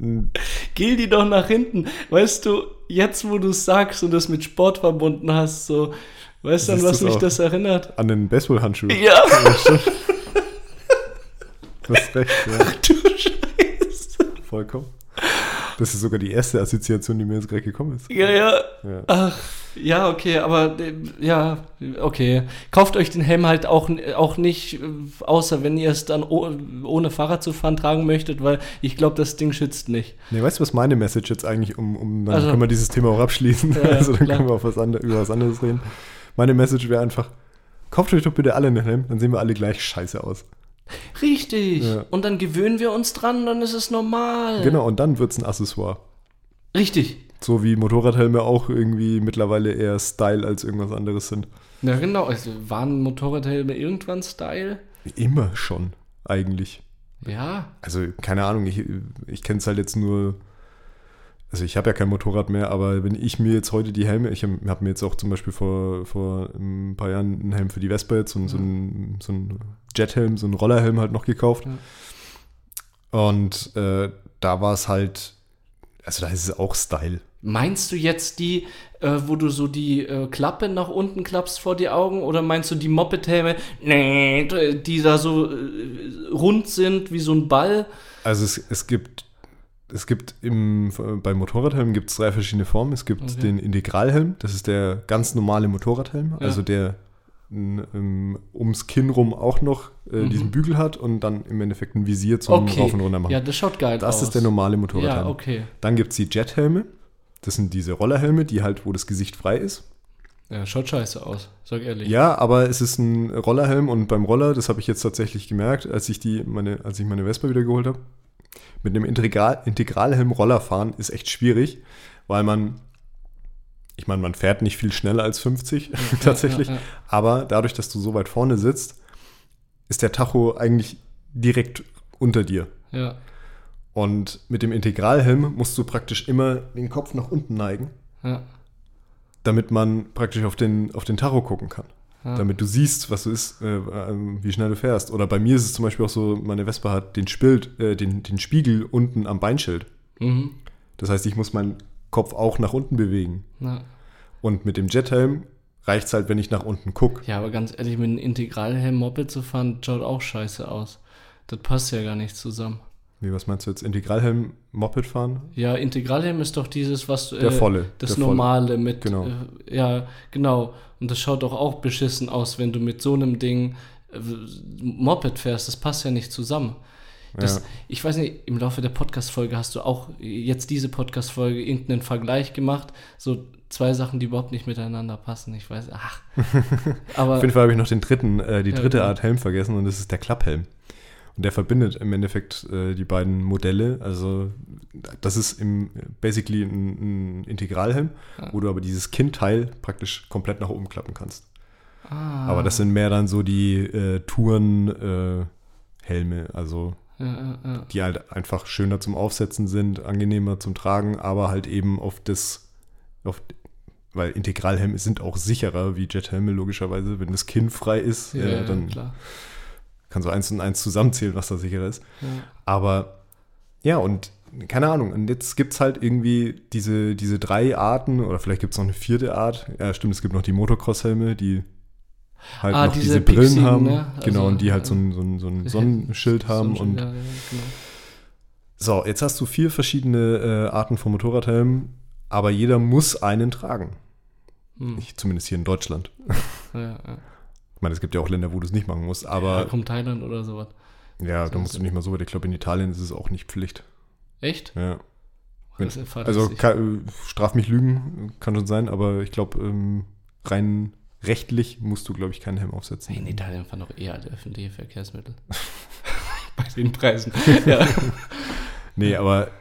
S2: Ne?
S1: Geh die doch nach hinten. Weißt du, jetzt wo du es sagst und das mit Sport verbunden hast, so, weißt du, an was mich das erinnert?
S2: an den Baseballhandschuh.
S1: Ja,
S2: Du hast recht, ja,
S1: du Scheiße.
S2: vollkommen. Das ist sogar die erste Assoziation, die mir jetzt gerade gekommen ist.
S1: Ja, ja.
S2: Ja.
S1: Ach, ja, okay, aber ja, okay. Kauft euch den Helm halt auch, auch nicht, außer wenn ihr es dann oh, ohne Fahrrad zu fahren tragen möchtet, weil ich glaube, das Ding schützt nicht.
S2: Nee, weißt du, was meine Message jetzt eigentlich, um, um dann
S1: Also-
S2: können wir dieses Thema auch abschließen.
S1: Ja,
S2: also dann
S1: klar.
S2: können wir auf was andere, über was anderes reden. Meine Message wäre einfach, kauft euch doch bitte alle einen Helm, dann sehen wir alle gleich scheiße aus.
S1: Richtig.
S2: Ja.
S1: Und dann gewöhnen wir uns dran, dann ist es normal.
S2: Genau, und dann wird es ein Accessoire.
S1: Richtig.
S2: So wie Motorradhelme auch irgendwie mittlerweile eher Style als irgendwas anderes sind.
S1: Ja, genau. Also waren Motorradhelme irgendwann Style?
S2: Immer schon, eigentlich.
S1: Ja.
S2: Also, keine Ahnung, ich, ich kenne es halt jetzt nur. Also, ich habe ja kein Motorrad mehr, aber wenn ich mir jetzt heute die Helme, ich habe hab mir jetzt auch zum Beispiel vor, vor ein paar Jahren einen Helm für die Vespa jetzt, so, ein- so ein, so ein Jethelm, so ein Rollerhelm halt noch gekauft. Und äh, da war es halt, also da ist es auch Style.
S1: Meinst du jetzt die, äh, wo du so die äh, Klappe nach unten klappst vor die Augen? Oder meinst du die Moped-Helme, die da so äh, rund sind wie so ein Ball?
S2: Also es, es gibt, es gibt im, bei Motorradhelmen gibt es drei verschiedene Formen. Es gibt
S1: Okay.
S2: den Integralhelm, das ist der ganz normale Motorradhelm,
S1: Ja.
S2: also der n- ähm, ums Kinn rum auch noch äh,
S1: Mhm.
S2: diesen Bügel hat und dann im Endeffekt ein Visier zum
S1: Okay.
S2: Rauf und runter machen.
S1: Ja, das schaut geil aus.
S2: das ist der normale Motorradhelm.
S1: Ja, okay.
S2: Dann gibt es die Jethelme. Das sind diese Rollerhelme, die halt, wo das Gesicht frei ist.
S1: Ja, schaut scheiße aus, sag ehrlich.
S2: Ja, aber es ist ein Rollerhelm und beim Roller, das habe ich jetzt tatsächlich gemerkt, als ich die, meine, als ich meine Vespa wieder geholt habe, mit einem Integral, Integralhelm Roller fahren ist echt schwierig, weil man, ich meine, man fährt nicht viel schneller als 50 tatsächlich,
S1: Ja, ja,
S2: aber dadurch, dass du so weit vorne sitzt, ist der Tacho eigentlich direkt unter dir.
S1: ja.
S2: Und mit dem Integralhelm musst du praktisch immer den Kopf nach unten neigen, damit man praktisch auf den, auf den Tacho gucken kann.
S1: Ja.
S2: damit du siehst, was du ist, äh, äh, wie schnell du fährst. Oder bei mir ist es zum Beispiel auch so, meine Vespa hat den, Spild, äh, den, den Spiegel unten am Beinschild.
S1: Mhm.
S2: Das heißt, ich muss meinen Kopf auch nach unten bewegen.
S1: Na.
S2: Und mit dem Jethelm reicht es halt, wenn ich nach unten gucke.
S1: Ja, aber ganz ehrlich, mit einem Integralhelm Moped zu fahren, schaut auch scheiße aus. Das passt ja gar nicht zusammen.
S2: Wie, was meinst du jetzt? Integralhelm Moped fahren?
S1: Ja, Integralhelm ist doch dieses, was
S2: Der volle.
S1: das
S2: der volle.
S1: normale mit
S2: Genau.
S1: äh, ja, genau. Und das schaut doch auch beschissen aus, wenn du mit so einem Ding äh, Moped fährst. Das passt ja nicht zusammen. Das,
S2: Ja.
S1: Ich weiß nicht, im Laufe der Podcast-Folge hast du auch jetzt diese Podcast-Folge irgendeinen Vergleich gemacht. So zwei Sachen, die überhaupt nicht miteinander passen. Ich weiß, ach. Aber
S2: Auf jeden Fall habe ich noch den dritten, äh, die
S1: Ja,
S2: dritte
S1: genau.
S2: Art Helm vergessen und das ist der Klapphelm. Und der verbindet im Endeffekt äh, die beiden Modelle. Also das ist im basically ein, ein Integralhelm,
S1: Ja.
S2: wo du aber dieses Kinnteil praktisch komplett nach oben klappen kannst.
S1: ah,
S2: Aber das sind mehr dann so die äh, Touren äh, also
S1: ja, ja,
S2: die halt einfach schöner zum Aufsetzen sind, angenehmer zum Tragen, aber halt eben auf das, auf, weil Integralhelme sind auch sicherer wie Jethelme logischerweise. Wenn das Kinn frei ist,
S1: Ja,
S2: äh,
S1: ja,
S2: dann
S1: klar.
S2: Kannst du eins und eins zusammenzählen, was da sicherer ist.
S1: Ja.
S2: Aber ja, und keine Ahnung, und jetzt gibt es halt irgendwie diese, diese drei Arten, oder vielleicht gibt es noch eine vierte Art. Ja, stimmt, es gibt noch die Motocross-Helme, die halt
S1: Ah,
S2: noch
S1: diese
S2: diese, Brillen
S1: pixigen,
S2: haben.
S1: ne?
S2: Genau,
S1: Also,
S2: und die halt so ein, so ein, so ein Sonnenschild haben.
S1: So,
S2: und
S1: ja, ja, genau.
S2: so, jetzt hast du vier verschiedene äh, Arten von Motorradhelmen, aber jeder muss einen tragen.
S1: Hm.
S2: Ich, zumindest hier in Deutschland.
S1: Ja, ja.
S2: Ich meine, es gibt ja auch Länder, wo du es nicht machen musst, aber
S1: kommt Thailand oder sowas.
S2: ja,
S1: so
S2: da musst du nicht mal so weit. Ich glaube, in Italien ist es auch nicht Pflicht.
S1: Echt?
S2: Ja.
S1: Ja
S2: Also kann, straf mich lügen, kann schon sein, aber ich glaube, ähm, rein rechtlich musst du, glaube ich, keinen Helm aufsetzen.
S1: in Italien fahren auch eher alle öffentliche Verkehrsmittel. Bei den Preisen. ja.
S2: Nee, aber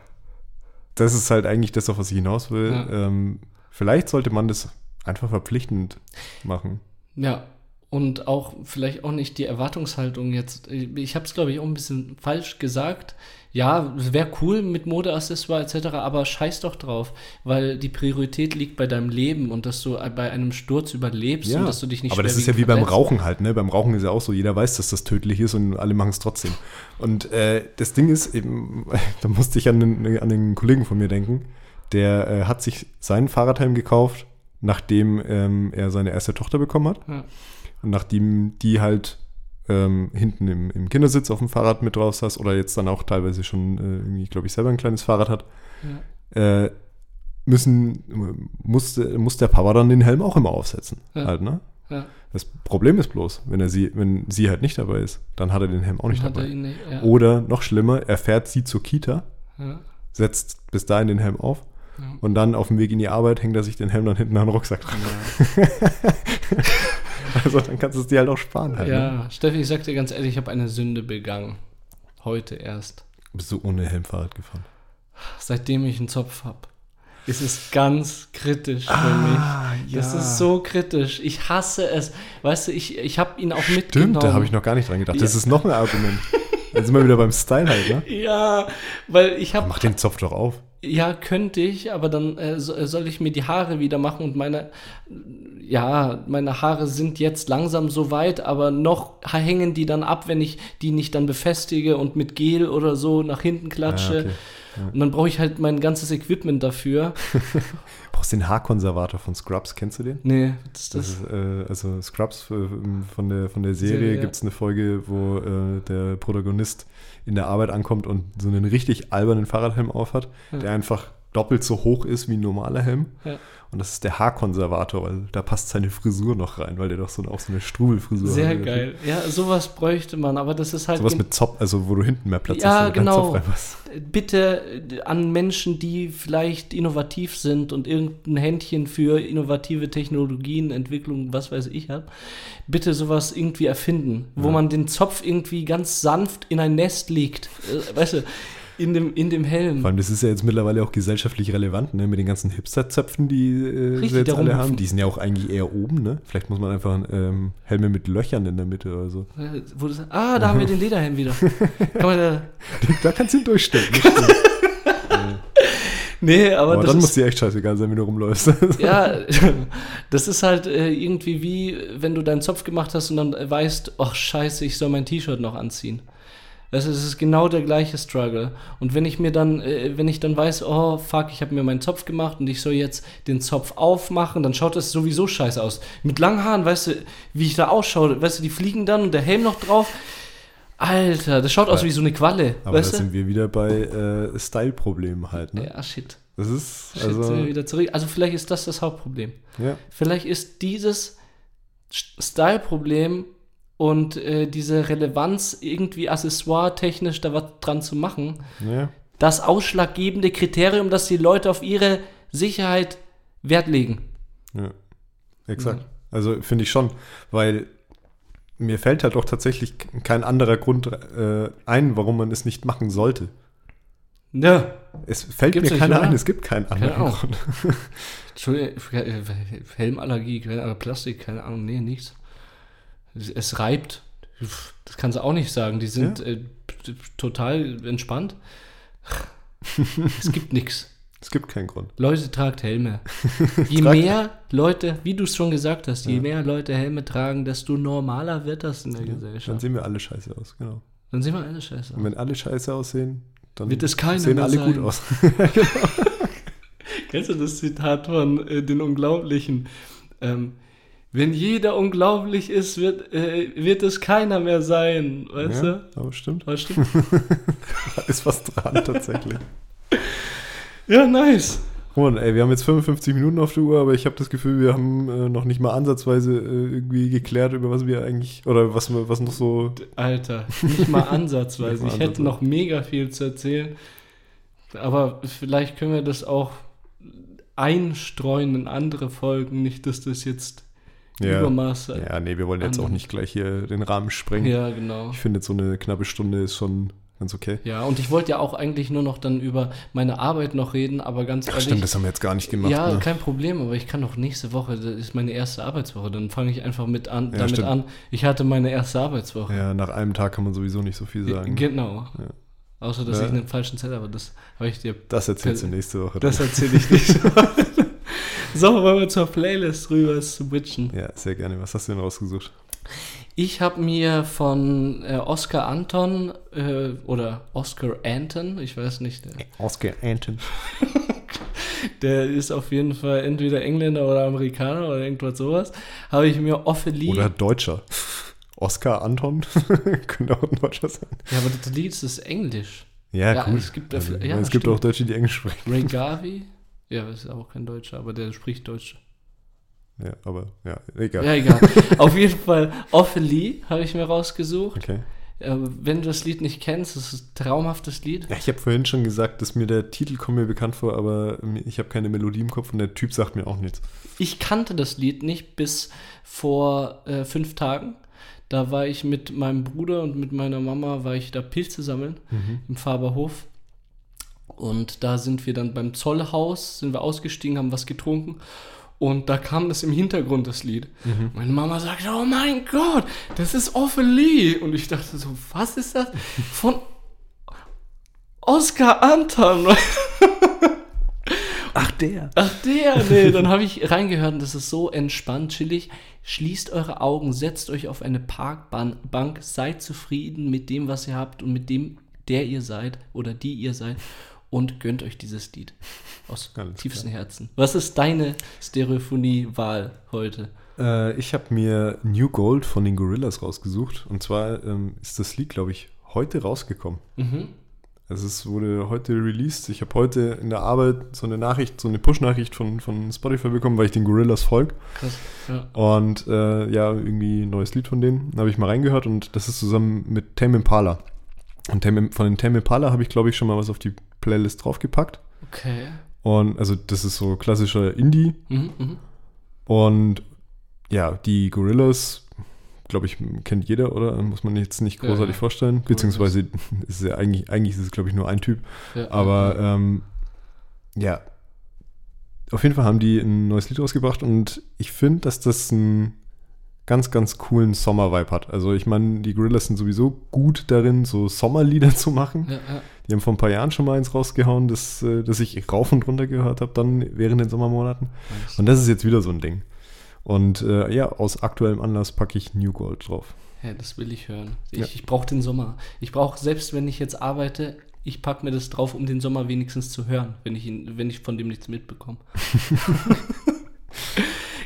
S2: das ist halt eigentlich das, auf was ich hinaus will.
S1: Ja.
S2: Ähm, vielleicht sollte man das einfach verpflichtend machen.
S1: Ja, und auch vielleicht auch nicht die Erwartungshaltung jetzt. Ich habe es, glaube ich, auch ein bisschen falsch gesagt. Ja, wäre cool mit Modeaccessoire etc., aber scheiß doch drauf, weil die Priorität liegt bei deinem Leben und dass du bei einem Sturz überlebst und dass du dich nicht
S2: aber das ist ja wie beim. Rauchen halt, ne? Beim Rauchen ist ja auch so, jeder weiß, dass das tödlich ist und alle machen es trotzdem. Und äh, das Ding ist eben, da musste ich an den, an den Kollegen von mir denken, der äh, hat sich seinen Fahrradhelm gekauft, nachdem ähm, er seine erste Tochter bekommen hat.
S1: Ja.
S2: Und nachdem die halt ähm, hinten im, im Kindersitz auf dem Fahrrad mit drauf saß oder jetzt dann auch teilweise schon äh, irgendwie, glaube ich, selber ein kleines Fahrrad hat,
S1: Ja.
S2: äh, müssen, muss, muss der Papa dann den Helm auch immer aufsetzen.
S1: Ja.
S2: Halt, ne?
S1: Ja.
S2: Das Problem ist bloß, wenn er sie, wenn sie halt nicht dabei ist, dann hat er den Helm auch nicht
S1: er
S2: dabei.
S1: nicht, ja.
S2: Oder noch schlimmer, er fährt sie zur Kita,
S1: Ja.
S2: setzt bis dahin den Helm auf
S1: Ja.
S2: und dann auf dem Weg in die Arbeit hängt er sich den Helm dann hinten an den Rucksack dran. Also dann kannst du es dir halt auch sparen. Halt, Ne?
S1: Ja, Steffi, ich sag dir ganz ehrlich, ich habe eine Sünde begangen. Heute erst.
S2: Bist du ohne Helm Fahrrad gefahren?
S1: Seitdem ich einen Zopf habe. ist es ganz kritisch für
S2: Ah,
S1: mich. Das ist so kritisch. Ich hasse es. Weißt du, ich, ich habe ihn auch mitgenommen.
S2: Stimmt, da habe ich noch gar nicht dran gedacht. Das
S1: Ja.
S2: ist noch ein Argument. Dann sind wir wieder beim Style halt, ne?
S1: Ja, weil ich habe
S2: Mach den Zopf doch auf.
S1: Ja, könnte ich, aber dann äh, äh, soll ich mir die Haare wieder machen und meine, ja, meine Haare sind jetzt langsam so weit, aber noch hängen die dann ab, wenn ich die nicht dann befestige und mit Gel oder so nach hinten klatsche.
S2: Ah, okay.
S1: Und dann brauche ich halt mein ganzes Equipment dafür.
S2: Brauchst den Haarkonservator von Scrubs, kennst du den?
S1: Nee, was ist
S2: Das
S1: das?
S2: ist, äh, also Scrubs äh, von der, von der Serie
S1: Serie, ja.
S2: gibt es eine Folge, wo äh, der Protagonist in der Arbeit ankommt und so einen richtig albernen Fahrradhelm aufhat,
S1: Ja.
S2: der einfach doppelt so hoch ist wie ein normaler Helm.
S1: Ja.
S2: Und das ist der Haarkonservator, weil da passt seine Frisur noch rein, weil der doch so, auch so eine Strubelfrisur
S1: Sehr
S2: hat.
S1: geil. Ja, sowas bräuchte man, aber das ist halt.
S2: Sowas mit Zopf, also wo du hinten mehr Platz
S1: Ja,
S2: hast, wo dein
S1: genau.
S2: Zopf reinpasst.
S1: bitte äh, an Menschen, die vielleicht innovativ sind und irgendein Händchen für innovative Technologien, Entwicklung, was weiß ich hat, bitte sowas irgendwie erfinden, wo
S2: Ja.
S1: man den Zopf irgendwie ganz sanft in ein Nest legt. Äh, weißt du, in dem, in dem Helm.
S2: Vor allem, das ist ja jetzt mittlerweile auch gesellschaftlich relevant, ne? Mit den ganzen Hipster-Zöpfen, die äh,
S1: Richtig,
S2: sie jetzt alle haben. Die sind ja auch eigentlich eher oben, ne? Vielleicht muss man einfach ähm, Helme mit Löchern in der Mitte oder so.
S1: Äh, Wo das, ah, da haben wir den Lederhelm wieder. Kann man da,
S2: da kannst du ihn durchstecken.
S1: nee, aber,
S2: Aber
S1: das
S2: dann
S1: ist,
S2: muss dir echt scheißegal sein, wenn du rumläufst.
S1: Ja, das ist halt äh, irgendwie wie, wenn du deinen Zopf gemacht hast und dann weißt, ach scheiße, ich soll mein T-Shirt noch anziehen. Es ist genau der gleiche Struggle. Und wenn ich mir dann, äh, wenn ich dann weiß, oh fuck, ich habe mir meinen Zopf gemacht und ich soll jetzt den Zopf aufmachen, dann schaut das sowieso scheiße aus. Mit langen Haaren, weißt du, wie ich da ausschaue, weißt du, die fliegen dann und der Helm noch drauf. Alter, das schaut aus wie so eine Qualle.
S2: Aber da sind wir wieder bei äh, Style-Problemen halt. Ne?
S1: Ja, shit.
S2: Das ist,
S1: Shit, sind wir
S2: also,
S1: wieder zurück. Also vielleicht ist das das Hauptproblem.
S2: ja,
S1: Vielleicht ist dieses St- Style-Problem und äh, diese Relevanz irgendwie accessoire-technisch da was dran zu machen,
S2: ja,
S1: das ausschlaggebende Kriterium, dass die Leute auf ihre Sicherheit Wert legen.
S2: ja, exakt. Also finde ich schon, weil mir fällt halt auch tatsächlich kein anderer Grund äh, ein, warum man es nicht machen sollte.
S1: Ja.
S2: Es fällt
S1: Gibt's
S2: mir keiner ein, es gibt keinen anderen. Grund.
S1: Entschuldigung, Helmallergie, Plastik, keine Ahnung, nee, nichts. Es, reibt. Das kannst du auch nicht sagen. Die sind
S2: Ja.
S1: äh, total entspannt. es gibt nichts.
S2: Es gibt keinen Grund.
S1: Leute, tragt Helme. Je mehr Leute, wie du es schon gesagt hast, je
S2: Ja.
S1: mehr Leute Helme tragen, desto normaler wird das in der
S2: Dann
S1: Gesellschaft.
S2: sehen wir alle scheiße aus, genau.
S1: Dann sind wir alle scheiße.
S2: Und wenn alle scheiße aussehen, dann
S1: Wird es keiner
S2: sehen alle
S1: sein.
S2: gut aus.
S1: Kennst du das Zitat von äh, den Unglaublichen? Ähm, wenn jeder unglaublich ist, wird, äh, wird es keiner mehr sein. Weißt
S2: ja, aber stimmt.
S1: du? Was stimmt?
S2: Da ist was dran tatsächlich.
S1: ja, nice.
S2: Roman, ey, wir haben jetzt 55 Minuten auf der Uhr, aber ich habe das Gefühl, wir haben äh, noch nicht mal ansatzweise äh, irgendwie geklärt, über was wir eigentlich, oder was, wir- was noch so.
S1: Alter, nicht mal ansatzweise.
S2: Nicht mal
S1: ich hätte noch mega viel zu erzählen. Aber vielleicht können wir das auch einstreuen in andere Folgen. Nicht, dass das jetzt
S2: Ja,
S1: Übermaße.
S2: ja, nee, wir wollen jetzt auch nicht gleich hier den Rahmen sprengen.
S1: Ja, genau.
S2: Ich finde, so eine knappe Stunde ist schon ganz okay.
S1: Ja, und ich wollte ja auch eigentlich nur noch dann über meine Arbeit noch reden, aber ganz
S2: Ach,
S1: ehrlich.
S2: stimmt, das haben wir jetzt gar nicht gemacht.
S1: ja,
S2: ne?
S1: kein Problem, aber ich kann doch nächste Woche, das ist meine erste Arbeitswoche, dann fange ich einfach mit an,
S2: Ja,
S1: damit
S2: stimmt.
S1: an, ich hatte meine erste Arbeitswoche.
S2: ja, nach einem Tag kann man sowieso nicht so viel sagen.
S1: Genau.
S2: Ja.
S1: Außer, dass
S2: Ja.
S1: ich einen falschen Zettel habe, das habe ich dir,
S2: Das erzählst du nächste Woche.
S1: das erzähle ich nicht. so, wollen wir zur Playlist rüber switchen.
S2: ja, sehr gerne. Was hast du denn rausgesucht?
S1: Ich habe mir von äh, Oscar Anton äh, oder Oscar Anton, ich weiß nicht, der,
S2: Oscar Anton.
S1: der ist auf jeden Fall entweder Engländer oder Amerikaner oder irgendwas sowas, habe ich mir Ophelie.
S2: Oder Deutscher. Oscar Anton. Könnte auch ein Deutscher sein.
S1: ja, aber das Lied ist Englisch.
S2: Ja,
S1: Ja,
S2: gut.
S1: es gibt-
S2: also,
S1: ja,
S2: es gibt
S1: stimmt.
S2: auch Deutsche, die Englisch sprechen.
S1: Ray Garvey? Ja, ist auch kein Deutscher, aber der spricht Deutsch.
S2: Ja, aber ja, egal.
S1: Ja, egal. Auf jeden Fall, Ophelie habe ich mir rausgesucht.
S2: Okay.
S1: Äh, wenn du das Lied nicht kennst, das ist ein traumhaftes Lied.
S2: Ja, ich habe vorhin schon gesagt, dass mir der Titel kommt mir bekannt vor, aber ich habe keine Melodie im Kopf und der Typ sagt mir auch nichts.
S1: Ich kannte das Lied nicht bis vor äh, fünf Tagen. Da war ich mit meinem Bruder und mit meiner Mama, war ich da Pilze sammeln im Faberhof. Und da sind wir dann beim Zollhaus, sind wir ausgestiegen, haben was getrunken. Und da kam das im Hintergrund, das Lied. Meine Mama sagte, oh mein Gott, das ist Ophelie. Und ich dachte so, was ist das? Von Oscar Anton.
S2: Ach, der.
S1: Ach der, nee, dann habe ich reingehört und das ist so entspannt, chillig. Schließt eure Augen, setzt euch auf eine Parkbank, seid zufrieden mit dem, was ihr habt und mit dem, der ihr seid oder die ihr seid und gönnt euch dieses Lied aus
S2: Alles
S1: tiefstem Herzen. Was ist deine Stereophonie-Wahl heute?
S2: Äh, ich habe mir New Gold von den Gorillas rausgesucht. Und zwar ähm, ist das Lied, glaube ich, heute rausgekommen.
S1: Mhm.
S2: Also es wurde heute released. Ich habe heute in der Arbeit so eine Nachricht, so eine Push-Nachricht von, von Spotify bekommen, weil ich den Gorillas folge.
S1: Krass. Ja.
S2: Und äh, ja, irgendwie ein neues Lied von denen. Da habe ich mal reingehört und das ist zusammen mit Tame Impala. Und Tame, von den Tame Impala habe ich, glaube ich, schon mal was auf die Playlist draufgepackt.
S1: Okay.
S2: Und also das ist so klassischer Indie.
S1: Mhm, mhm.
S2: Und ja, die Gorillas, glaube ich, kennt jeder, oder? Muss man jetzt nicht
S1: Ja,
S2: großartig
S1: ja.
S2: vorstellen. Beziehungsweise ist ja eigentlich, eigentlich ist es, glaube ich, nur ein Typ.
S1: Ja,
S2: Aber ähm, ja, auf jeden Fall haben die ein neues Lied rausgebracht und ich finde, dass das einen ganz, ganz coolen Sommer-Vibe hat. Also ich meine, die Gorillas sind sowieso gut darin, so Sommerlieder zu machen.
S1: ja, ja.
S2: Die haben vor ein paar Jahren schon mal eins rausgehauen, das, äh, das ich rauf und runter gehört habe, dann während den Sommermonaten. Und das ist jetzt wieder so ein Ding. Und äh, ja, aus aktuellem Anlass packe ich New Gold drauf.
S1: Ja, das will ich hören. Ich,
S2: Ja.
S1: ich brauche den Sommer. Ich brauche, selbst wenn ich jetzt arbeite, ich packe mir das drauf, um den Sommer wenigstens zu hören, wenn ich, ihn, wenn ich von dem nichts mitbekomme.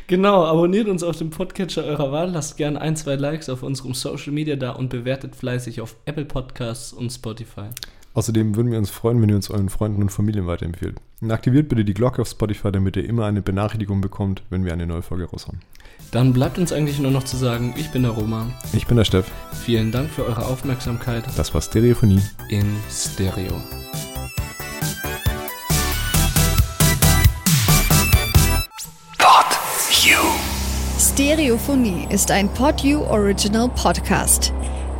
S1: genau, abonniert uns auf dem Podcatcher eurer Wahl, lasst gern ein, zwei Likes auf unserem Social Media da und bewertet fleißig auf Apple Podcasts und Spotify.
S2: Außerdem würden wir uns freuen, wenn ihr uns euren Freunden und Familien weiterempfehlt. Und aktiviert bitte die Glocke auf Spotify, damit ihr immer eine Benachrichtigung bekommt, wenn wir eine neue Folge raushauen.
S1: Dann bleibt uns eigentlich nur noch zu sagen, ich bin der Roman.
S2: Ich bin der Steff.
S1: Vielen Dank für eure Aufmerksamkeit
S2: Das war Stereophonie.
S1: in Stereo.
S3: Stereophonie ist ein PodU Original Podcast.